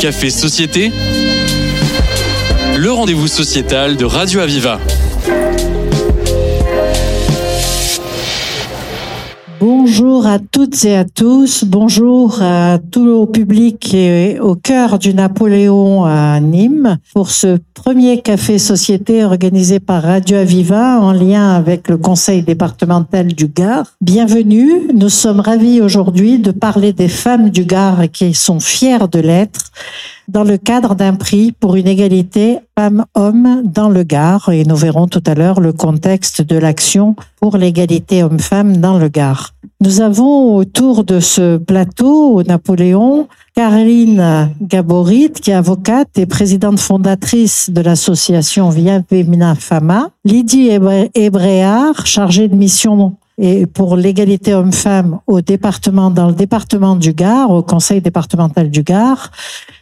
Café Société, le rendez-vous sociétal de Radio Aviva. Bonjour à toutes et à tous, bonjour à tout le public au cœur du Napoléon à Nîmes pour ce premier café société organisé par Radio Aviva en lien avec le conseil départemental du Gard. Bienvenue, nous sommes ravis aujourd'hui de parler des femmes du Gard qui sont fières de l'être dans le cadre d'un prix pour une égalité femmes-hommes dans le Gard. Et nous verrons tout à l'heure le contexte de l'action pour l'égalité hommes-femmes dans le Gard. Nous avons autour de ce plateau, au Napoléon, Caroline Gaborit, qui est avocate et présidente fondatrice de l'association Via Femina Fama, Lydie Hébréard, chargée de mission et pour l'égalité homme-femme au département, dans le département du Gard, au conseil départemental du Gard.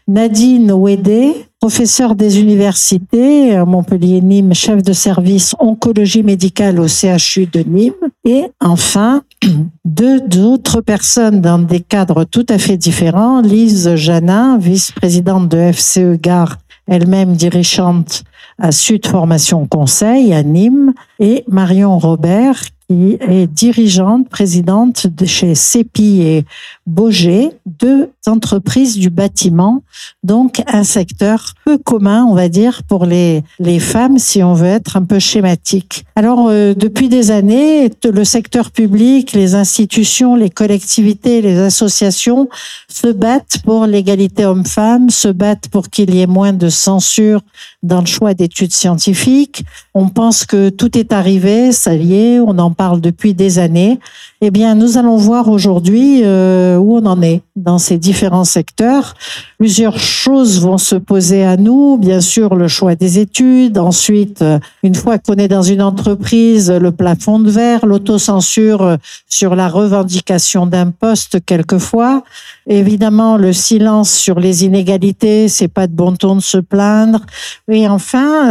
Nadine Ouédé, professeure des universités à Montpellier-Nîmes, chef de service oncologie médicale au CHU de Nîmes. Et enfin, deux autres personnes dans des cadres tout à fait différents. Lise Janin, vice-présidente de FCE Gard, elle-même dirigeante à Sud Formation Conseil à Nîmes, et Marion Robert, qui est dirigeante, présidente de chez CEPI et Boger, deux entreprises du bâtiment, donc un secteur peu commun, on va dire, pour les, les femmes, si on veut être un peu schématique. Alors, euh, depuis des années, le secteur public, les institutions, les collectivités, les associations se battent pour l'égalité homme-femme, se battent pour qu'il y ait moins de censure dans le choix d'études scientifiques. On pense que tout est arrivé, ça y est, on en parle depuis des années. Eh bien, nous allons voir aujourd'hui euh, où on en est dans ces différents secteurs. Plusieurs choses vont se poser à nous. Bien sûr, le choix des études. Ensuite, euh, une fois qu'on est dans une entreprise, le plafond de verre, l'autocensure euh, sur la revendication d'un poste quelquefois. Évidemment, le silence sur les inégalités, c'est pas de bon ton de se plaindre. Et enfin,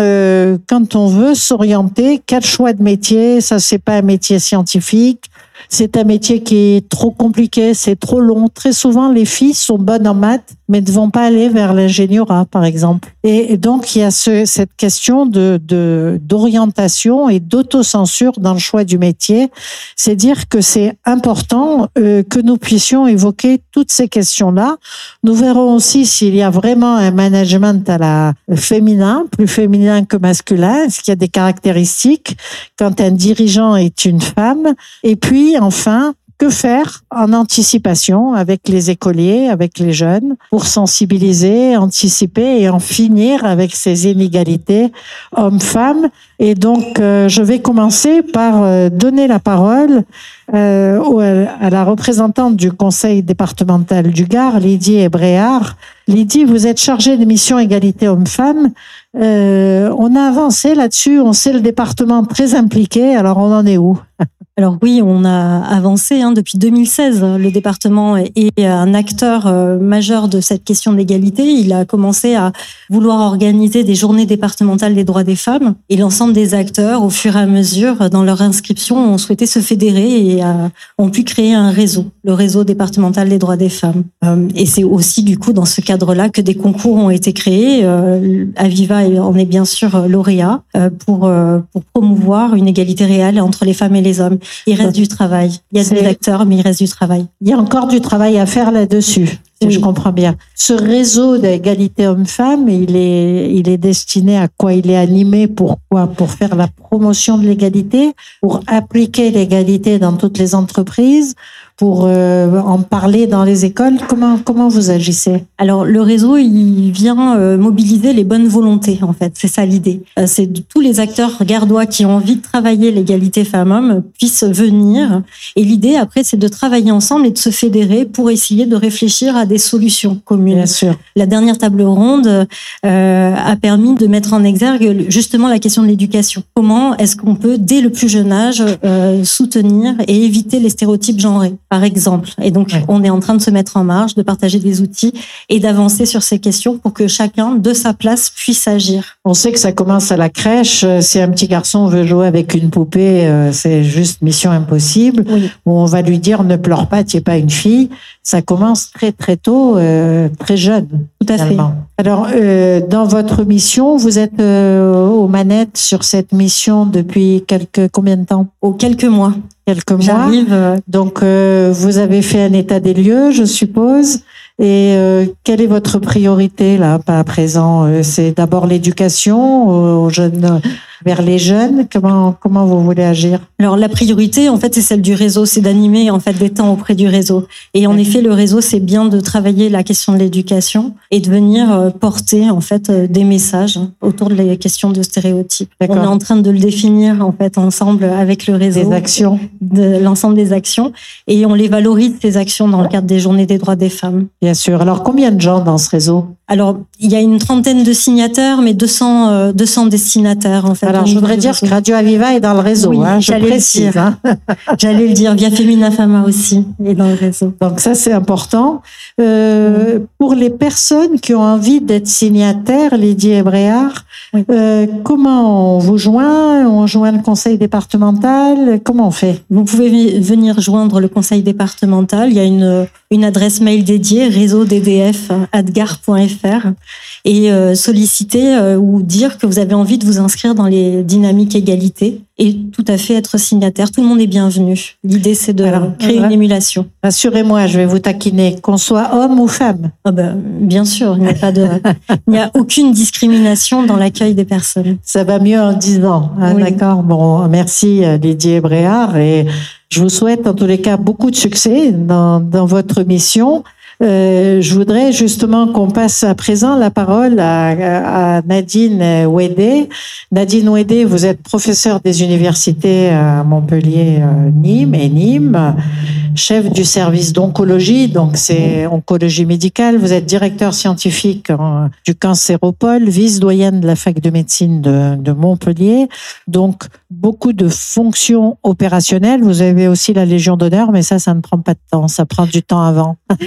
quand on veut s'orienter, quel choix de métier? Ça, c'est pas un métier scientifique. C'est un métier qui est trop compliqué, c'est trop long. Très souvent, les filles sont bonnes en maths, mais ne vont pas aller vers l'ingénierat, par exemple. Et donc, il y a ce, cette question de d'orientation et d'autocensure dans le choix du métier. C'est dire que c'est important euh, que nous puissions évoquer toutes ces questions-là. Nous verrons aussi s'il y a vraiment un management à la féminin, plus féminin que masculin, est-ce qu'il y a des caractéristiques quand un dirigeant est une femme? Et puis, enfin, que faire en anticipation avec les écoliers, avec les jeunes, pour sensibiliser, anticiper et en finir avec ces inégalités hommes-femmes. Et donc, euh, je vais commencer par euh, donner la parole euh, à la représentante du conseil départemental du Gard, Lydie Hébréard. Lydie, vous êtes chargée de mission égalité hommes-femmes. on a avancé là-dessus, on sait le département très impliqué, alors on en est où? Alors oui, on a avancé hein, depuis 2016. Le département est un acteur euh, majeur de cette question d'égalité. Il a commencé à vouloir organiser des journées départementales des droits des femmes et l'ensemble des acteurs, au fur et à mesure, dans leur inscription, ont souhaité se fédérer et ont pu créer un réseau, le réseau départemental des droits des femmes. Euh, et c'est aussi du coup dans ce cadre-là que des concours ont été créés. Euh, Aviva en est bien sûr lauréat pour, pour promouvoir une égalité réelle entre les femmes et les hommes. Il reste du travail. Il y a des acteurs, mais il reste du travail. Il y a encore du travail à faire là-dessus, si je comprends bien. Ce réseau d'égalité homme-femme, il est, il est destiné à quoi? Il est animé pour quoi? Pour faire la promotion de l'égalité, pour appliquer l'égalité dans toutes les entreprises, pour euh, en parler dans les écoles Comment comment vous agissez? Alors le réseau, il vient euh, mobiliser les bonnes volontés en fait. C'est ça l'idée. Euh, c'est tous les acteurs gardois qui ont envie de travailler l'égalité femmes-hommes puissent venir. Et l'idée après, c'est de travailler ensemble et de se fédérer pour essayer de réfléchir à des solutions communes. Bien sûr. La dernière table ronde a permis de mettre en exergue justement la question de l'éducation. Comment est-ce qu'on peut dès le plus jeune âge soutenir et éviter les stéréotypes genrés? Par exemple. Et donc, on est en train de se mettre en marche, de partager des outils et d'avancer sur ces questions pour que chacun, de sa place, puisse agir. On sait que ça commence à la crèche. Si un petit garçon veut jouer avec une poupée, euh, c'est juste mission impossible. Où on va lui dire ne pleure pas, tu n'es pas une fille. Ça commence très très tôt, euh, très jeune. Tout à fait. Alors, euh, dans votre mission, vous êtes aux manettes sur cette mission depuis quelques combien de temps? Au quelques mois quelques mois. J'arrive. Donc, euh, vous avez fait un état des lieux, je suppose. Et euh, quelle est votre priorité là, pas à présent? Euh, C'est d'abord l'éducation aux jeunes vers les jeunes Comment comment vous voulez agir? Alors la priorité en fait c'est celle du réseau, c'est d'animer en fait des temps auprès du réseau. Et en effet le réseau c'est bien de travailler la question de l'éducation et de venir euh, porter en fait euh, des messages autour de la question de stéréotypes. On est en train de le définir en fait ensemble avec le réseau. Des actions. De l'ensemble des actions et on les valorise ces actions dans le cadre des journées des droits des femmes. Bien sûr. Alors combien de gens dans ce réseau? Alors il y a une trentaine de signataires mais 200 200 euh, destinataires en fait. Alors, je voudrais dire que Radio Aviva est dans le réseau. Oui, hein, j'allais le dire. Hein. j'allais le dire. Via Femina Fama aussi est dans le réseau. Donc ça, c'est important. Euh, pour les personnes qui ont envie d'être signataires, Lydie Ebréard, euh, comment on vous joint? On joint le conseil départemental? Comment on fait? Vous pouvez venir joindre le conseil départemental. Il y a une, une adresse mail dédiée, réseau ddf.adgar.fr et euh, solliciter euh, ou dire que vous avez envie de vous inscrire dans les dynamiques égalité et tout à fait être signataire. Tout le monde est bienvenu. L'idée, c'est de créer une émulation. Rassurez-moi, je vais vous taquiner, qu'on soit homme ou femme. Ah ben, bien sûr, il n'y a pas de, il n'y a aucune discrimination dans l'accueil des personnes. Ça va mieux en disant. Hein, D'accord? Bon, merci euh, Didier Bréard et je vous souhaite en tous les cas beaucoup de succès dans, votre mission. Euh, je voudrais justement qu'on passe à présent la parole à, à Nadine Ouédé. Nadine Ouédé, vous êtes professeure des universités à Montpellier, euh, Nîmes et Nîmes, chef du service d'oncologie, donc c'est oncologie médicale. Vous êtes directeur scientifique du cancéropole, vice-doyenne de la fac de médecine de, de Montpellier. Donc beaucoup de fonctions opérationnelles. Vous avez aussi la Légion d'honneur, mais ça, ça ne prend pas de temps. Ça prend du temps avant.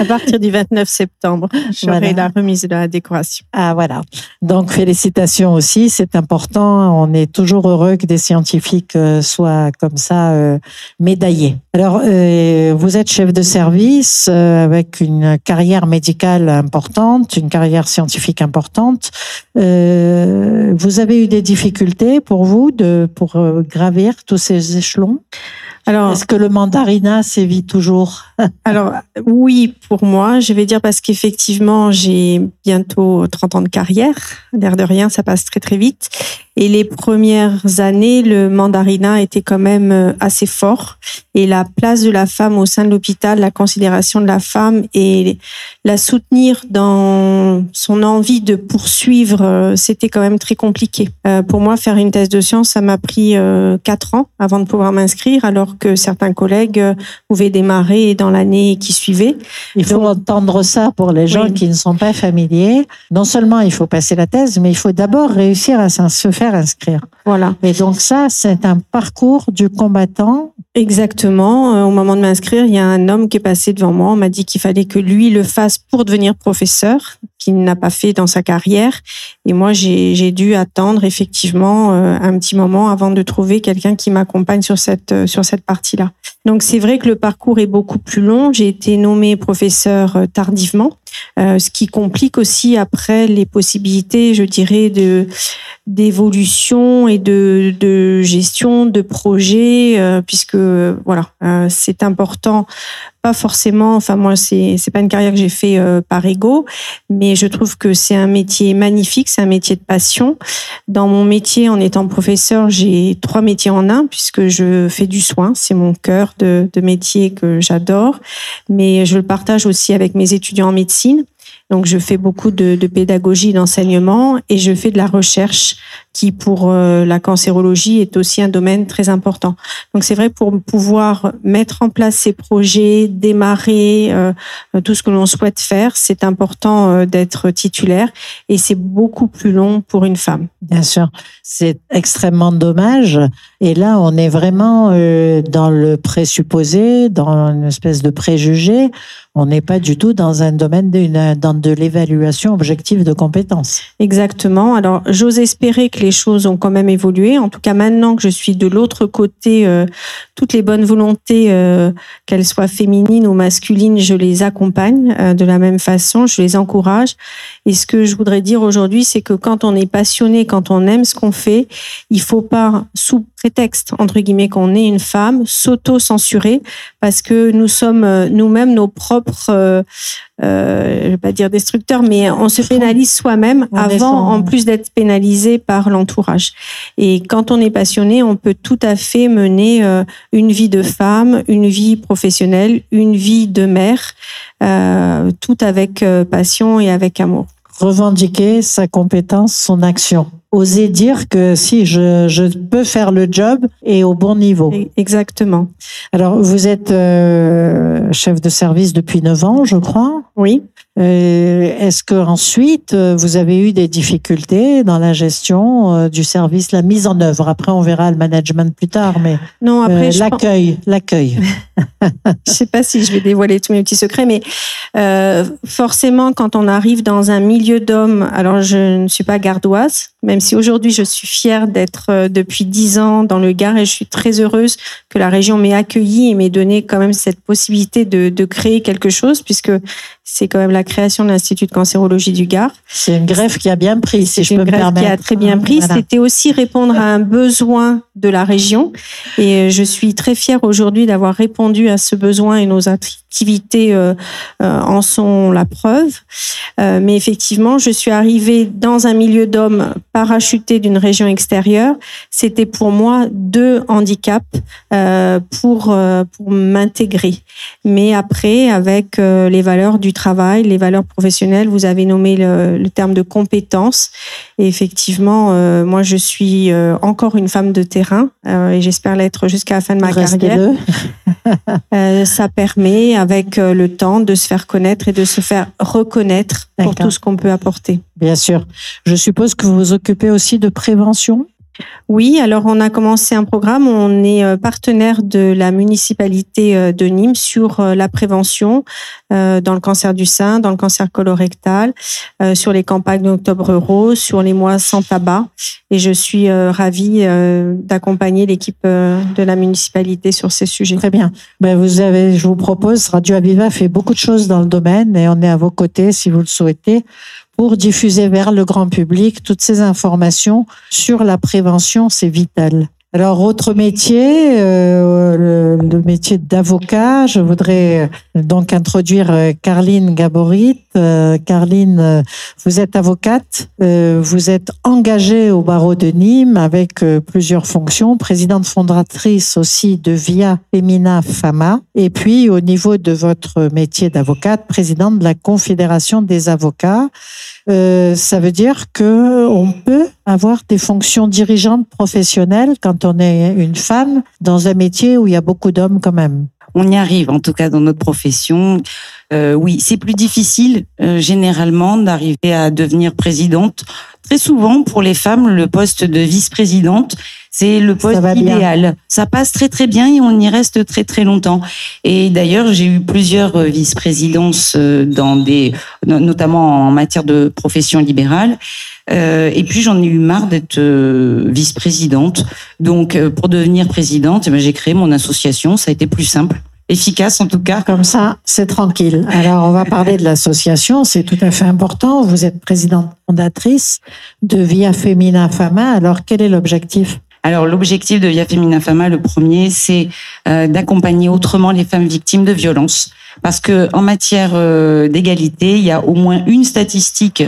à partir du 29 septembre, j'aurai la remise de la décoration. Ah voilà. Donc félicitations aussi, c'est important. On est toujours heureux que des scientifiques euh, soient comme ça euh, médaillés. Alors euh, vous êtes chef de service avec une carrière médicale importante, une carrière scientifique importante. vous avez eu des difficultés pour vous de pour gravir tous ces échelons? Alors, est-ce que le mandarina sévit toujours Alors, oui, pour moi, je vais dire parce qu'effectivement, j'ai bientôt 30 ans de carrière. L'air de rien, ça passe très très vite. Et les premières années, le mandarinat était quand même euh, assez fort. Et la place de la femme au sein de l'hôpital, la considération de la femme et la soutenir dans son envie de poursuivre, euh, c'était quand même très compliqué. Euh, pour moi, faire une thèse de science, ça m'a pris quatre ans avant de pouvoir m'inscrire, alors que certains collègues pouvaient démarrer dans l'année qui suivait. Il faut entendre ça pour les gens qui ne sont pas familiers. Non seulement il faut passer la thèse, mais il faut d'abord réussir à se faire inscrire. Voilà. Et donc ça, c'est un parcours du combattant. Exactement. Euh, au moment de m'inscrire, il y a un homme qui est passé devant moi. On m'a dit qu'il fallait que lui le fasse pour devenir professeur, qu'il n'a pas fait dans sa carrière. Et moi, j'ai dû attendre effectivement euh, un petit moment avant de trouver quelqu'un qui m'accompagne sur cette euh, sur cette partie-là. Donc c'est vrai que le parcours est beaucoup plus long. J'ai été nommée professeur tardivement, ce qui complique aussi après les possibilités, je dirais, de d'évolution et de, de, gestion de projet, euh, puisque voilà, euh, c'est important. Pas forcément. Enfin moi, c'est c'est pas une carrière que j'ai fait euh, par ego, mais je trouve que c'est un métier magnifique, c'est un métier de passion. Dans mon métier, en étant professeur, j'ai trois métiers en un puisque je fais du soin, c'est mon cœur de, de métier que j'adore, mais je le partage aussi avec mes étudiants en médecine. Donc, je fais beaucoup de, de pédagogie, d'enseignement et je fais de la recherche qui pour euh, la cancérologie est aussi un domaine très important. Donc c'est vrai pour pouvoir mettre en place ces projets, démarrer euh, tout ce que l'on souhaite faire, c'est important euh, d'être titulaire et c'est beaucoup plus long pour une femme. Bien sûr, c'est extrêmement dommage. Et là, on est vraiment dans le présupposé, dans une espèce de préjugé. On n'est pas du tout dans un domaine dans de l'évaluation objective de compétences. Exactement. Alors, j'ose espérer que les choses ont quand même évolué. En tout cas, maintenant que je suis de l'autre côté, euh, toutes les bonnes volontés, euh, qu'elles soient féminines ou masculines, je les accompagne euh, de la même façon, je les encourage. Et ce que je voudrais dire aujourd'hui, c'est que quand on est passionné, quand on aime ce qu'on fait, il faut pas, sous prétexte, entre guillemets, qu'on est une femme, s'auto-censurer parce que nous sommes nous-mêmes nos propres euh, je vais pas dire destructeur, mais on se pénalise soi-même avant, en plus d'être pénalisé par l'entourage. Et quand on est passionné, on peut tout à fait mener euh, une vie de femme, une vie professionnelle, une vie de mère, euh, tout avec euh, passion et avec amour. Revendiquer sa compétence, son action oser dire que si je, je, peux faire le job et au bon niveau. Exactement. Alors, vous êtes euh, chef de service depuis 9 ans, je crois. Oui. Euh, Est-ce que ensuite euh, vous avez eu des difficultés dans la gestion euh, du service, la mise en œuvre? Après, on verra le management plus tard, mais non après l'accueil, l'accueil. je sais pas si je vais dévoiler tous mes petits secrets, mais euh, forcément, quand on arrive dans un milieu d'hommes, alors je ne suis pas gardoise, même si aujourd'hui je suis fière d'être depuis dix ans dans le Gard et je suis très heureuse que la région m'ait accueillie et m'ait donné quand même cette possibilité de, de créer quelque chose, puisque c'est quand même la création de l'Institut de cancérologie du Gard. C'est une greffe qui a bien pris, si je peux me permettre. qui a très bien pris. C'était aussi répondre à un besoin de la région. Et euh, je suis très fière aujourd'hui d'avoir répondu à ce besoin et nos activités euh, euh, en sont la preuve. mais effectivement, je suis arrivée dans un milieu d'hommes parachutés d'une région extérieure. C'était pour moi deux handicaps pour, pour m'intégrer. Mais après, avec les valeurs du travail, les valeurs professionnelles. Vous avez nommé le, terme de compétence. Et effectivement, euh, moi, je suis euh, encore une femme de terrain euh, et j'espère l'être jusqu'à la fin de ma carrière. ça permet, avec le temps, de se faire connaître et de se faire reconnaître pour tout ce qu'on peut apporter. Bien sûr. Je suppose que vous vous occupez aussi de prévention? Oui, alors on a commencé un programme, on est euh, partenaire de la municipalité euh, de Nîmes sur euh, la prévention dans le cancer du sein, dans le cancer colorectal, sur les campagnes d'octobre rose, sur les mois sans tabac. Et je suis ravie d'accompagner l'équipe de la municipalité sur ces sujets. Très bien. Ben vous avez, je vous propose, Radio Aviva fait beaucoup de choses dans le domaine et on est à vos côtés si vous le souhaitez pour diffuser vers le grand public toutes ces informations sur la prévention, c'est vital. Alors, autre métier, euh, le, métier d'avocat. Je voudrais euh, donc introduire euh, Carline Gaborit. Euh, Carline, vous êtes avocate, vous êtes engagée au barreau de Nîmes avec plusieurs fonctions, présidente fondatrice aussi de Via Femina Fama, et puis au niveau de votre métier d'avocate, présidente de la Confédération des avocats. Euh, ça veut dire que on peut avoir des fonctions dirigeantes professionnelles quand on est une femme dans un métier où il y a beaucoup d'hommes quand même. On y arrive, en tout cas dans notre profession. Euh, oui, c'est plus difficile euh, généralement d'arriver à devenir présidente. Très souvent, pour les femmes, le poste de vice-présidente, c'est le poste idéal. Ça passe très très bien et on y reste très très longtemps. Et d'ailleurs, j'ai eu plusieurs euh, vice-présidences dans des, notamment en matière de profession libérale. Euh, et puis j'en ai eu marre d'être vice-présidente. Donc pour devenir présidente, eh ben, j'ai créé mon association. Ça a été plus simple efficace en tout cas. Comme ça, c'est tranquille. Alors, on va parler de l'association, c'est tout à fait important. Vous êtes présidente fondatrice de Via Femina Fama. Alors, quel est l'objectif? Alors l'objectif de Via Femina Fama, le premier, c'est euh, d'accompagner autrement les femmes victimes de violences. Parce que en matière euh, d'égalité, il y a au moins une statistique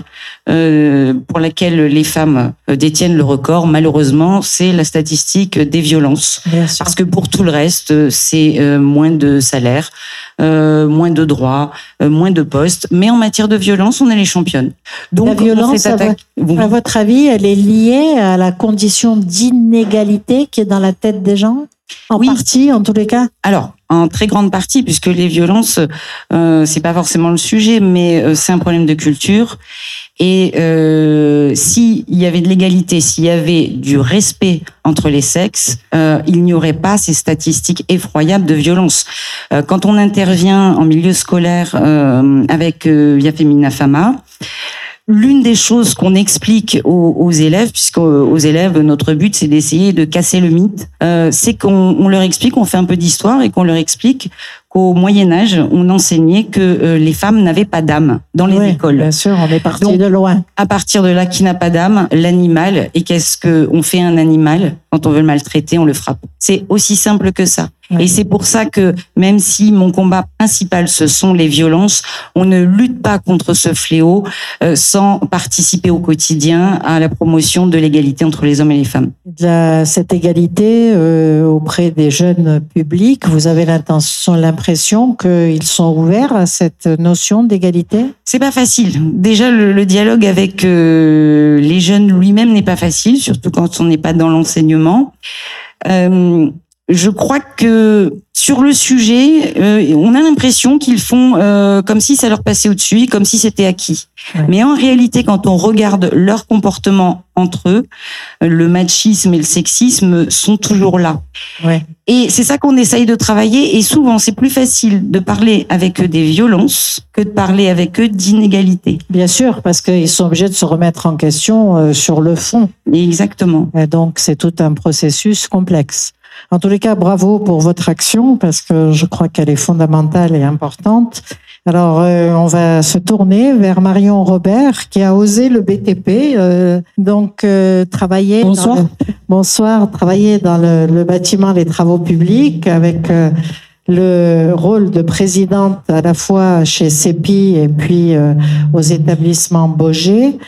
euh, pour laquelle les femmes détiennent le record. Malheureusement, c'est la statistique des violences. Parce que pour tout le reste, c'est moins de salaire, moins de droits, moins de postes. Mais en matière de violence, on est les championnes. Donc, la violence, à, à votre avis, elle est liée à la condition d'inégalité qui est dans la tête des gens? En partie, en tous les cas? Alors, en très grande partie, puisque les violences, euh, c'est pas forcément le sujet, mais euh, c'est un problème de culture. Et euh, s'il y avait de l'égalité, s'il y avait du respect entre les sexes, euh, il n'y aurait pas ces statistiques effroyables de violence. Euh, quand on intervient en milieu scolaire avec Via Femina Fama, L'une des choses qu'on explique aux, aux élèves, puisqu'aux élèves, notre but, c'est d'essayer de casser le mythe, euh, c'est qu'on leur explique, on fait un peu d'histoire et qu'on leur explique qu'au Moyen Âge, on enseignait que euh, les femmes n'avaient pas d'âme dans les écoles. Bien sûr, on est parti de loin. À partir de là, qui n'a pas d'âme L'animal. Et qu'est-ce que on fait un animal quand on veut le maltraiter On le frappe. C'est aussi simple que ça. Et c'est pour ça que même si mon combat principal ce sont les violences, on ne lutte pas contre ce fléau euh, sans participer au quotidien à la promotion de l'égalité entre les hommes et les femmes. cette égalité euh, auprès des jeunes publics, vous avez l'intention, l'impression qu'ils sont ouverts à cette notion d'égalité? C'est pas facile. Déjà le, dialogue avec euh, les jeunes lui-même n'est pas facile, surtout quand on n'est pas dans l'enseignement. Euh, je crois que sur le sujet, euh, on a l'impression qu'ils font euh, comme si ça leur passait au-dessus, comme si c'était acquis. Mais en réalité, quand on regarde leur comportement entre eux, le machisme et le sexisme sont toujours là. Ouais. Et c'est ça qu'on essaye de travailler. Et souvent, c'est plus facile de parler avec eux des violences que de parler avec eux d'inégalités. Bien sûr, parce qu'ils sont obligés de se remettre en question euh, sur le fond. Exactement. Et donc, c'est tout un processus complexe. En tous les cas, bravo pour votre action parce que je crois qu'elle est fondamentale et importante. Alors, euh, on va se tourner vers Marion Robert qui a osé le BTP, euh, donc euh, travailler. Bonsoir. Dans le, bonsoir, travailler dans le, le, bâtiment des travaux publics avec euh, le rôle de présidente à la fois chez CEPI et puis aux établissements Boger.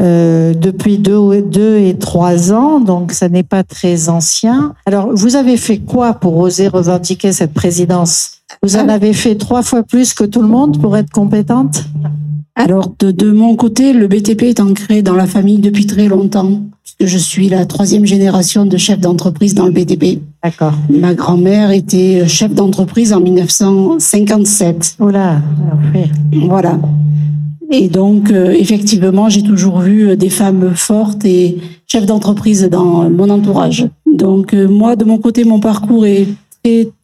Euh, depuis deux, deux et trois ans, donc ça n'est pas très ancien. Alors, vous avez fait quoi pour oser revendiquer cette présidence? Vous en avez fait trois fois plus que tout le monde pour être compétente? Alors, de, de, mon côté, le BTP est ancré dans la famille depuis très longtemps, puisque je suis la troisième génération de chef d'entreprise dans le BTP. D'accord. Ma grand-mère était chef d'entreprise en 1957. Oula, parfait. Voilà. Et donc, euh, effectivement, j'ai toujours vu des femmes fortes et chefs d'entreprise dans mon entourage. Donc, euh, moi, de mon côté, mon parcours est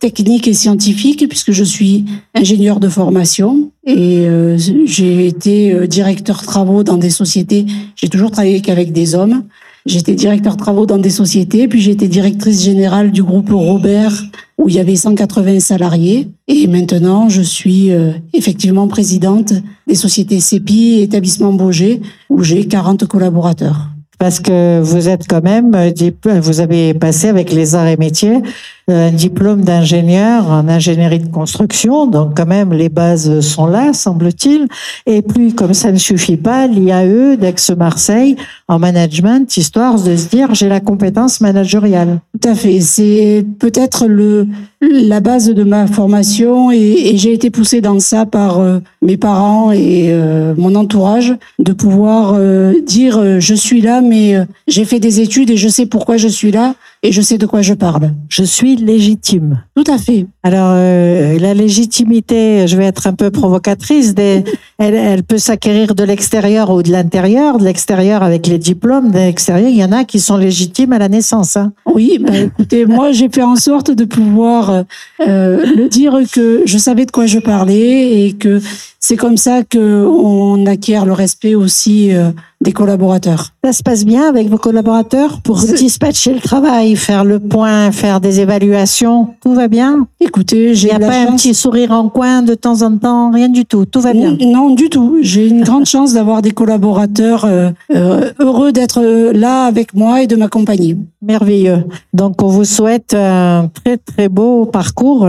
technique et scientifique puisque je suis ingénieur de formation et euh, j'ai été directeur travaux dans des sociétés. J'ai toujours travaillé qu'avec des hommes. J'étais directeur travaux dans des sociétés, puis été directrice générale du groupe Robert où il y avait 180 salariés. Et maintenant, je suis euh, effectivement présidente des sociétés CEPI et établissements Boger où j'ai 40 collaborateurs. Parce que vous êtes quand même, euh, vous avez passé avec les arts et métiers un diplôme d'ingénieur en ingénierie de construction, donc quand même les bases sont là, semble-t-il. Et puis, comme ça ne suffit pas, l'IAE d'Aix-Marseille en management, histoire de se dire j'ai la compétence managériale. Tout à fait. C'est peut-être le la base de ma formation et, j'ai été poussée dans ça par euh, mes parents et euh, mon entourage de pouvoir euh, dire je suis là, mais j'ai fait des études et je sais pourquoi je suis là et je sais de quoi je parle. Je suis légitime. Tout à fait. Alors, euh, la légitimité, je vais être un peu provocatrice, des, elle, elle, peut s'acquérir de l'extérieur ou de l'intérieur. De l'extérieur avec les diplômes, de l'extérieur, il y en a qui sont légitimes à la naissance. Hein. Oui, bah, écoutez, moi j'ai fait en sorte de pouvoir euh, le dire que je savais de quoi je parlais et que c'est comme ça que on acquiert le respect aussi euh, des collaborateurs. Ça se passe bien avec vos collaborateurs pour dispatcher le travail faire le point, faire des évaluations, tout va bien? Écoutez, Il j'ai n'y a la pas un petit sourire en coin de temps en temps, rien du tout, tout va bien? Non, du tout. J'ai une grande chance d'avoir des collaborateurs euh, euh, heureux d'être euh, là avec moi et de m'accompagner. Merveilleux. Donc, on vous souhaite un très, très beau parcours,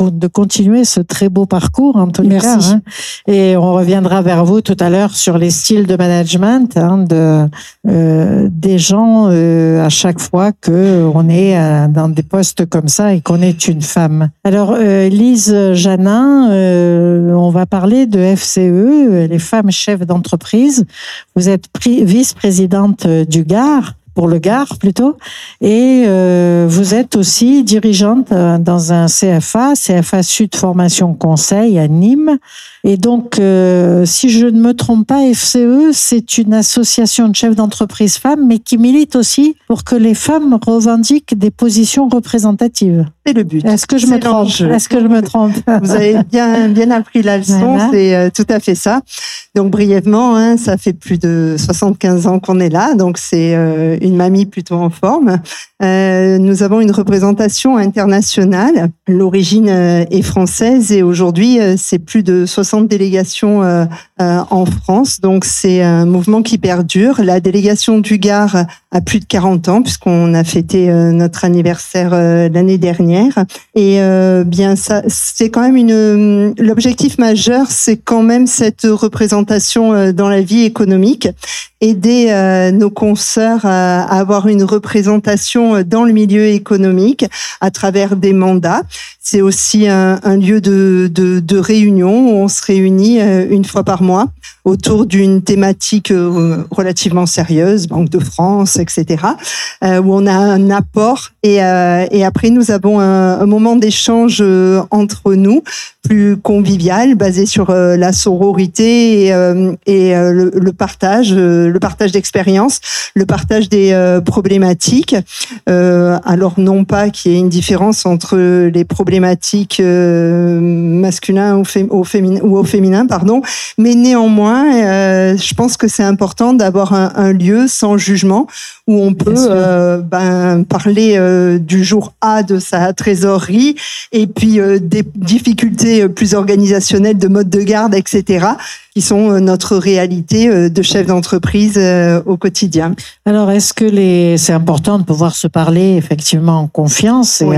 de continuer ce très beau parcours, en Merci. cas. hein. Et on reviendra vers vous tout à l'heure sur les styles de management hein, de, euh, des gens euh, à chaque fois que on est euh, dans des postes comme ça et qu'on est une femme. Alors, euh, Lise Janin, euh, on va parler de FCE, les femmes chefs d'entreprise. Vous êtes vice-présidente du Gard pour le Gard plutôt, et euh, vous êtes aussi dirigeante euh, dans un CFA, CFA Sud Formation Conseil à Nîmes. Et donc, euh, si je ne me trompe pas, FCE, c'est une association de chefs d'entreprise femmes, mais qui milite aussi pour que les femmes revendiquent des positions représentatives. C'est le but. Est-ce que je me trompe. Est-ce que je me trompe Vous avez bien, bien appris la leçon, Voilà. c'est euh, tout à fait ça. Donc brièvement, hein, ça fait plus de 75 ans qu'on est là, donc c'est euh, une mamie plutôt en forme. Euh, nous avons une représentation internationale. L'origine est française et aujourd'hui, c'est plus de 60 délégations euh, euh, en France. Donc c'est un mouvement qui perdure. La délégation du Gard a plus de 40 ans puisqu'on a fêté euh, notre anniversaire l'année dernière. Et bien ça, c'est quand même une l'objectif majeur, c'est quand même cette représentation dans la vie économique, aider euh, nos consoeurs à, à avoir une représentation euh, dans le milieu économique à travers des mandats. C'est aussi un, lieu de, de, réunion où on se réunit euh, une fois par mois autour d'une thématique euh, relativement sérieuse, Banque de France, etc., euh, où on a un apport et, euh, et après nous avons un, moment d'échange euh, entre nous plus convivial, basé sur euh, la sororité et, euh, euh, le, partage, euh, le partage d'expériences, le partage des euh, problématiques. Euh, alors non pas qu'il y ait une différence entre les problématiques euh, ou, fé- pardon, mais néanmoins, euh, je pense que c'est important d'avoir un lieu sans jugement où on peut euh, ben, parler euh, du jour A de sa trésorerie et puis euh, des difficultés plus organisationnelles de mode de garde, etc., qui sont notre réalité de chef d'entreprise au quotidien. Alors, est-ce que les, c'est important de pouvoir se parler effectivement en confiance, et, Oui.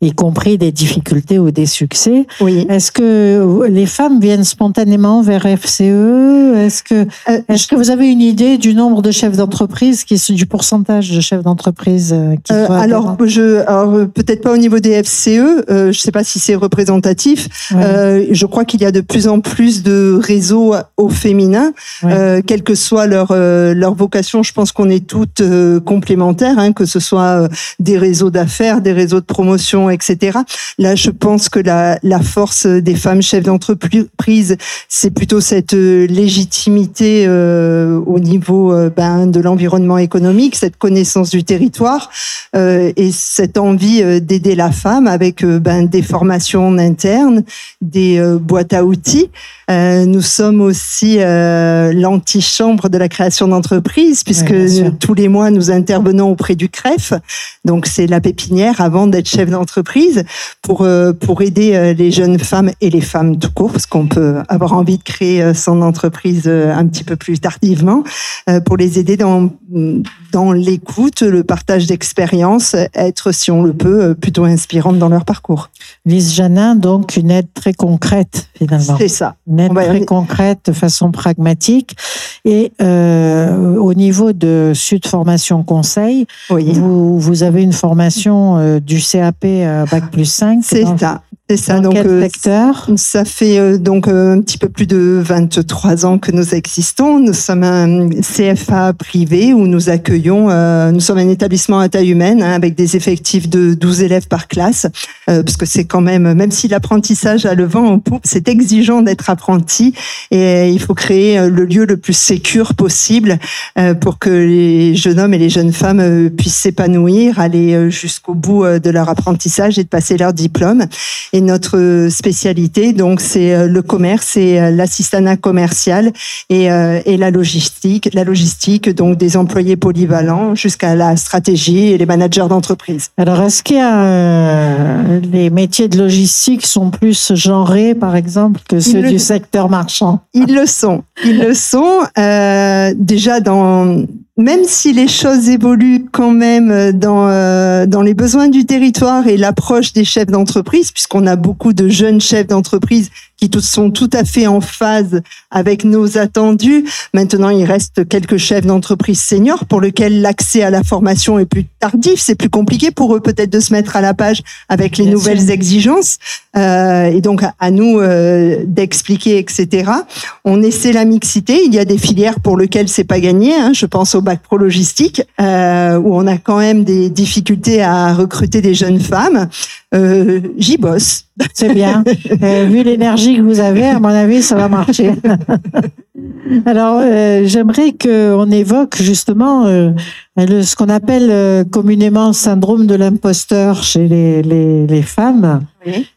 y compris des difficultés ou des succès? Oui. Est-ce que les femmes viennent spontanément vers FCE Est-ce que, est-ce que vous avez une idée du nombre de chefs d'entreprise, qui du pourcentage de chefs d'entreprise euh, qui Euh, soient alors, je, alors, euh, peut-être pas au niveau des FCE, euh, je ne sais pas si c'est représentatif. Ouais. Euh, je crois qu'il y a de plus en plus de réseaux au féminin, Ouais. quelle que soit leur leur vocation. Je pense qu'on est toutes complémentaires, hein, que ce soit des réseaux d'affaires, des réseaux de promotion, etc. Là, je pense que la la force des femmes chefs d'entreprise, c'est plutôt cette légitimité au niveau ben, de l'environnement économique, cette connaissance du territoire euh, et cette envie euh, d'aider la femme avec euh, ben, des formations en interne, des euh, boîtes à outils. Euh, nous sommes aussi l'antichambre de la création d'entreprise puisque tous les mois nous intervenons auprès du CREF. Donc c'est la pépinière avant d'être chef d'entreprise pour pour aider les jeunes femmes et les femmes tout court parce qu'on peut avoir envie de créer son entreprise un petit peu plus tardivement pour les aider dans dans l'écoute, le partage d'expériences, être si on le peut euh, plutôt inspirante dans leur parcours. Lise Janin, donc une aide très concrète finalement. C'est ça. Une aide très concrète de façon pragmatique. Et euh, au niveau de Sud Formation Conseil, Oui. vous, vous avez une formation euh, du CAP Bac plus 5. C'est ça. C'est ça. Dans donc quel Ça fait euh, donc un petit peu plus de 23 ans que nous existons. Nous sommes un CFA privé où nous accueillons, euh, nous sommes un établissement à taille humaine hein, avec des effectifs de 12 élèves par classe, euh, parce que c'est quand même, même si l'apprentissage a le vent en poupe, c'est exigeant d'être apprenti. Et il faut créer euh, le lieu le plus sécure possible pour que les jeunes hommes et les jeunes femmes puissent s'épanouir, aller jusqu'au bout de leur apprentissage et de passer leur diplôme. Et et notre spécialité, donc c'est le commerce et l'assistanat commercial et, et la logistique, la logistique donc des employés polyvalents jusqu'à la stratégie et les managers d'entreprise. Alors est-ce qu'il y a les métiers de logistique sont plus genrés par exemple que ceux du secteur marchand? Ils le sont, ils le sont euh, déjà dans même si les choses évoluent quand même dans euh, dans les besoins du territoire et l'approche des chefs d'entreprise, puisqu'on a beaucoup de jeunes chefs d'entreprise qui sont tout à fait en phase avec nos attendus. Maintenant, il reste quelques chefs d'entreprise seniors pour lesquels l'accès à la formation est plus tardif. C'est plus compliqué pour eux peut-être de se mettre à la page avec les nouvelles exigences. Euh, et donc, à nous euh, d'expliquer, etc. On essaie la mixité. Il y a des filières pour lesquelles c'est pas gagné. Hein. Je pense au bac pro logistique, euh, où on a quand même des difficultés à recruter des jeunes femmes. Euh, j'y bosse. C'est bien. Euh, vu l'énergie que vous avez, à mon avis, ça va marcher. Alors, euh, j'aimerais qu'on évoque justement euh, ce qu'on appelle euh, communément syndrome de l'imposteur chez les, les, les femmes,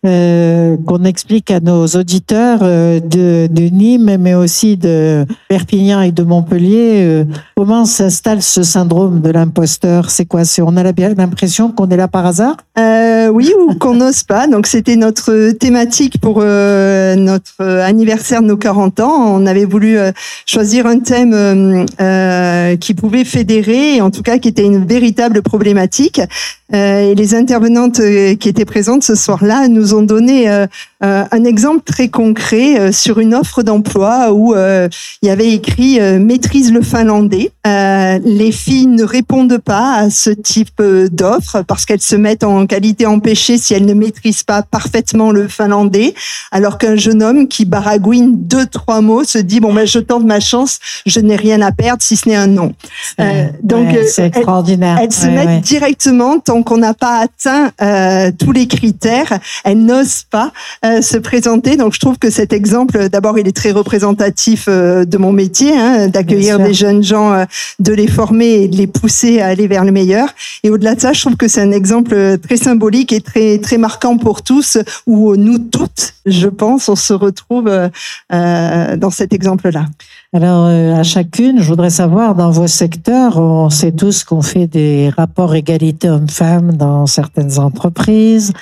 qu'on explique à nos auditeurs de, de, Nîmes, mais aussi de Perpignan et de Montpellier. comment s'installe ce syndrome de l'imposteur? C'est quoi? On a l'impression qu'on est là par hasard? Oui, ou qu'on n'ose pas. Donc, c'était notre thématique pour notre anniversaire de nos 40 ans. On avait voulu choisir un thème euh, qui pouvait fédérer, en tout cas qui était une véritable problématique. Euh, et les intervenantes euh, qui étaient présentes ce soir-là nous ont donné euh, un exemple très concret sur une offre d'emploi où il y avait écrit maîtrise le finlandais. les filles ne répondent pas à ce type d'offre parce qu'elles se mettent en qualité empêchée si elles ne maîtrisent pas parfaitement le finlandais, alors qu'un jeune homme qui baragouine deux trois mots se dit bon ben je tente ma chance, je n'ai rien à perdre si ce n'est un non. donc c'est extraordinaire. Elles, se mettent directement tant qu'on n'a pas atteint euh, tous les critères, elles n'osent pas euh, se présenter. Donc je trouve que cet exemple, d'abord, il est très représentatif euh, de mon métier, hein, d'accueillir des jeunes gens, euh, de les former et de les pousser à aller vers le meilleur. Et au-delà de ça, je trouve que c'est un exemple très symbolique et très très marquant pour tous, où nous toutes, je pense, on se retrouve dans cet exemple-là. Alors, à chacune, je voudrais savoir, dans vos secteurs, on sait tous qu'on fait des rapports égalité hommes-femmes dans certaines entreprises,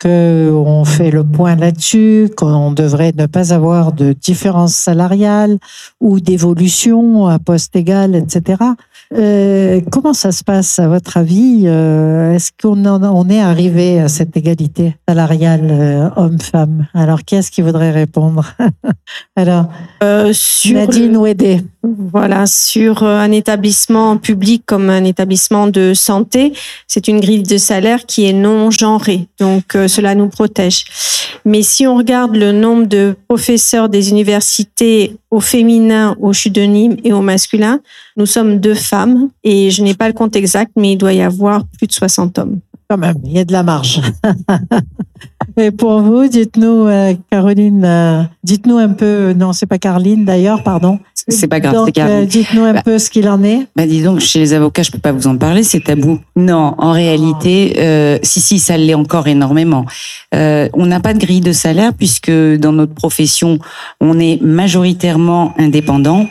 qu'on fait le point là-dessus, qu'on devrait ne pas avoir de différence salariale ou d'évolution à poste égal, etc. Euh, comment ça se passe à votre avis euh, Est-ce qu'on on est arrivé à cette égalité salariale euh, homme-femme? Alors, qui est-ce qui voudrait répondre? Alors, sur Nadine aider Voilà, sur un établissement public comme un établissement de santé, c'est une grille de salaire qui est non genrée, donc cela nous protège. Mais si on regarde le nombre de professeurs des universités au féminin, au CHU de Nîmes et au masculin, nous sommes deux femmes et je n'ai pas le compte exact, mais il doit y avoir plus de 60 hommes. Quand même, il y a de la marge. et pour vous, dites-nous, euh, Caroline, euh, dites-nous un peu, non, c'est pas Caroline d'ailleurs, pardon. C'est pas grave, c'est Caroline. Euh, dites-nous un bah, peu ce qu'il en est. Bah, dis donc, chez les avocats, je peux pas vous en parler, c'est tabou. Non, en réalité, euh, si, si, ça l'est encore énormément. Euh, on n'a pas de grille de salaire puisque dans notre profession, on est majoritairement indépendant.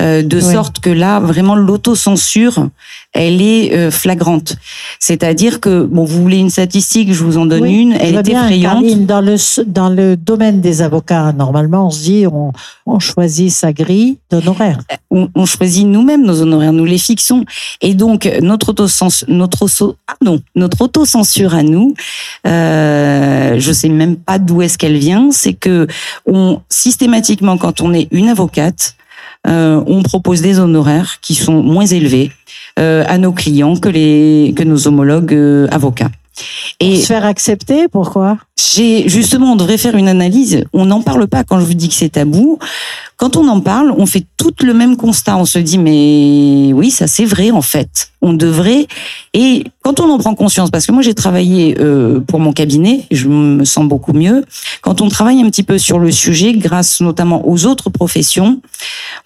Euh, de sorte que là, vraiment, l'autocensure, elle est euh, flagrante. C'est-à-dire que, bon, vous voulez une statistique, je vous en donne une, elle est effrayante. dans le, dans le domaine des avocats, normalement, on se dit, on, on choisit sa grille d'honoraires. Euh, on, on, choisit nous-mêmes nos honoraires, nous les fixons. Et donc, notre autocensure, notre, ah non, notre autocensure à nous, euh, je sais même pas d'où est-ce qu'elle vient, c'est que on, systématiquement, quand on est une avocate, euh, on propose des honoraires qui sont moins élevés euh, à nos clients que les que nos homologues euh, avocats. Et se faire accepter, pourquoi? J'ai justement, on devrait faire une analyse. On n'en parle pas quand je vous dis que c'est tabou. Quand on en parle, on fait tout le même constat. On se dit mais oui, ça c'est vrai en fait. On devrait. Et quand on en prend conscience, parce que moi j'ai travaillé euh, pour mon cabinet, je me sens beaucoup mieux. Quand on travaille un petit peu sur le sujet, grâce notamment aux autres professions,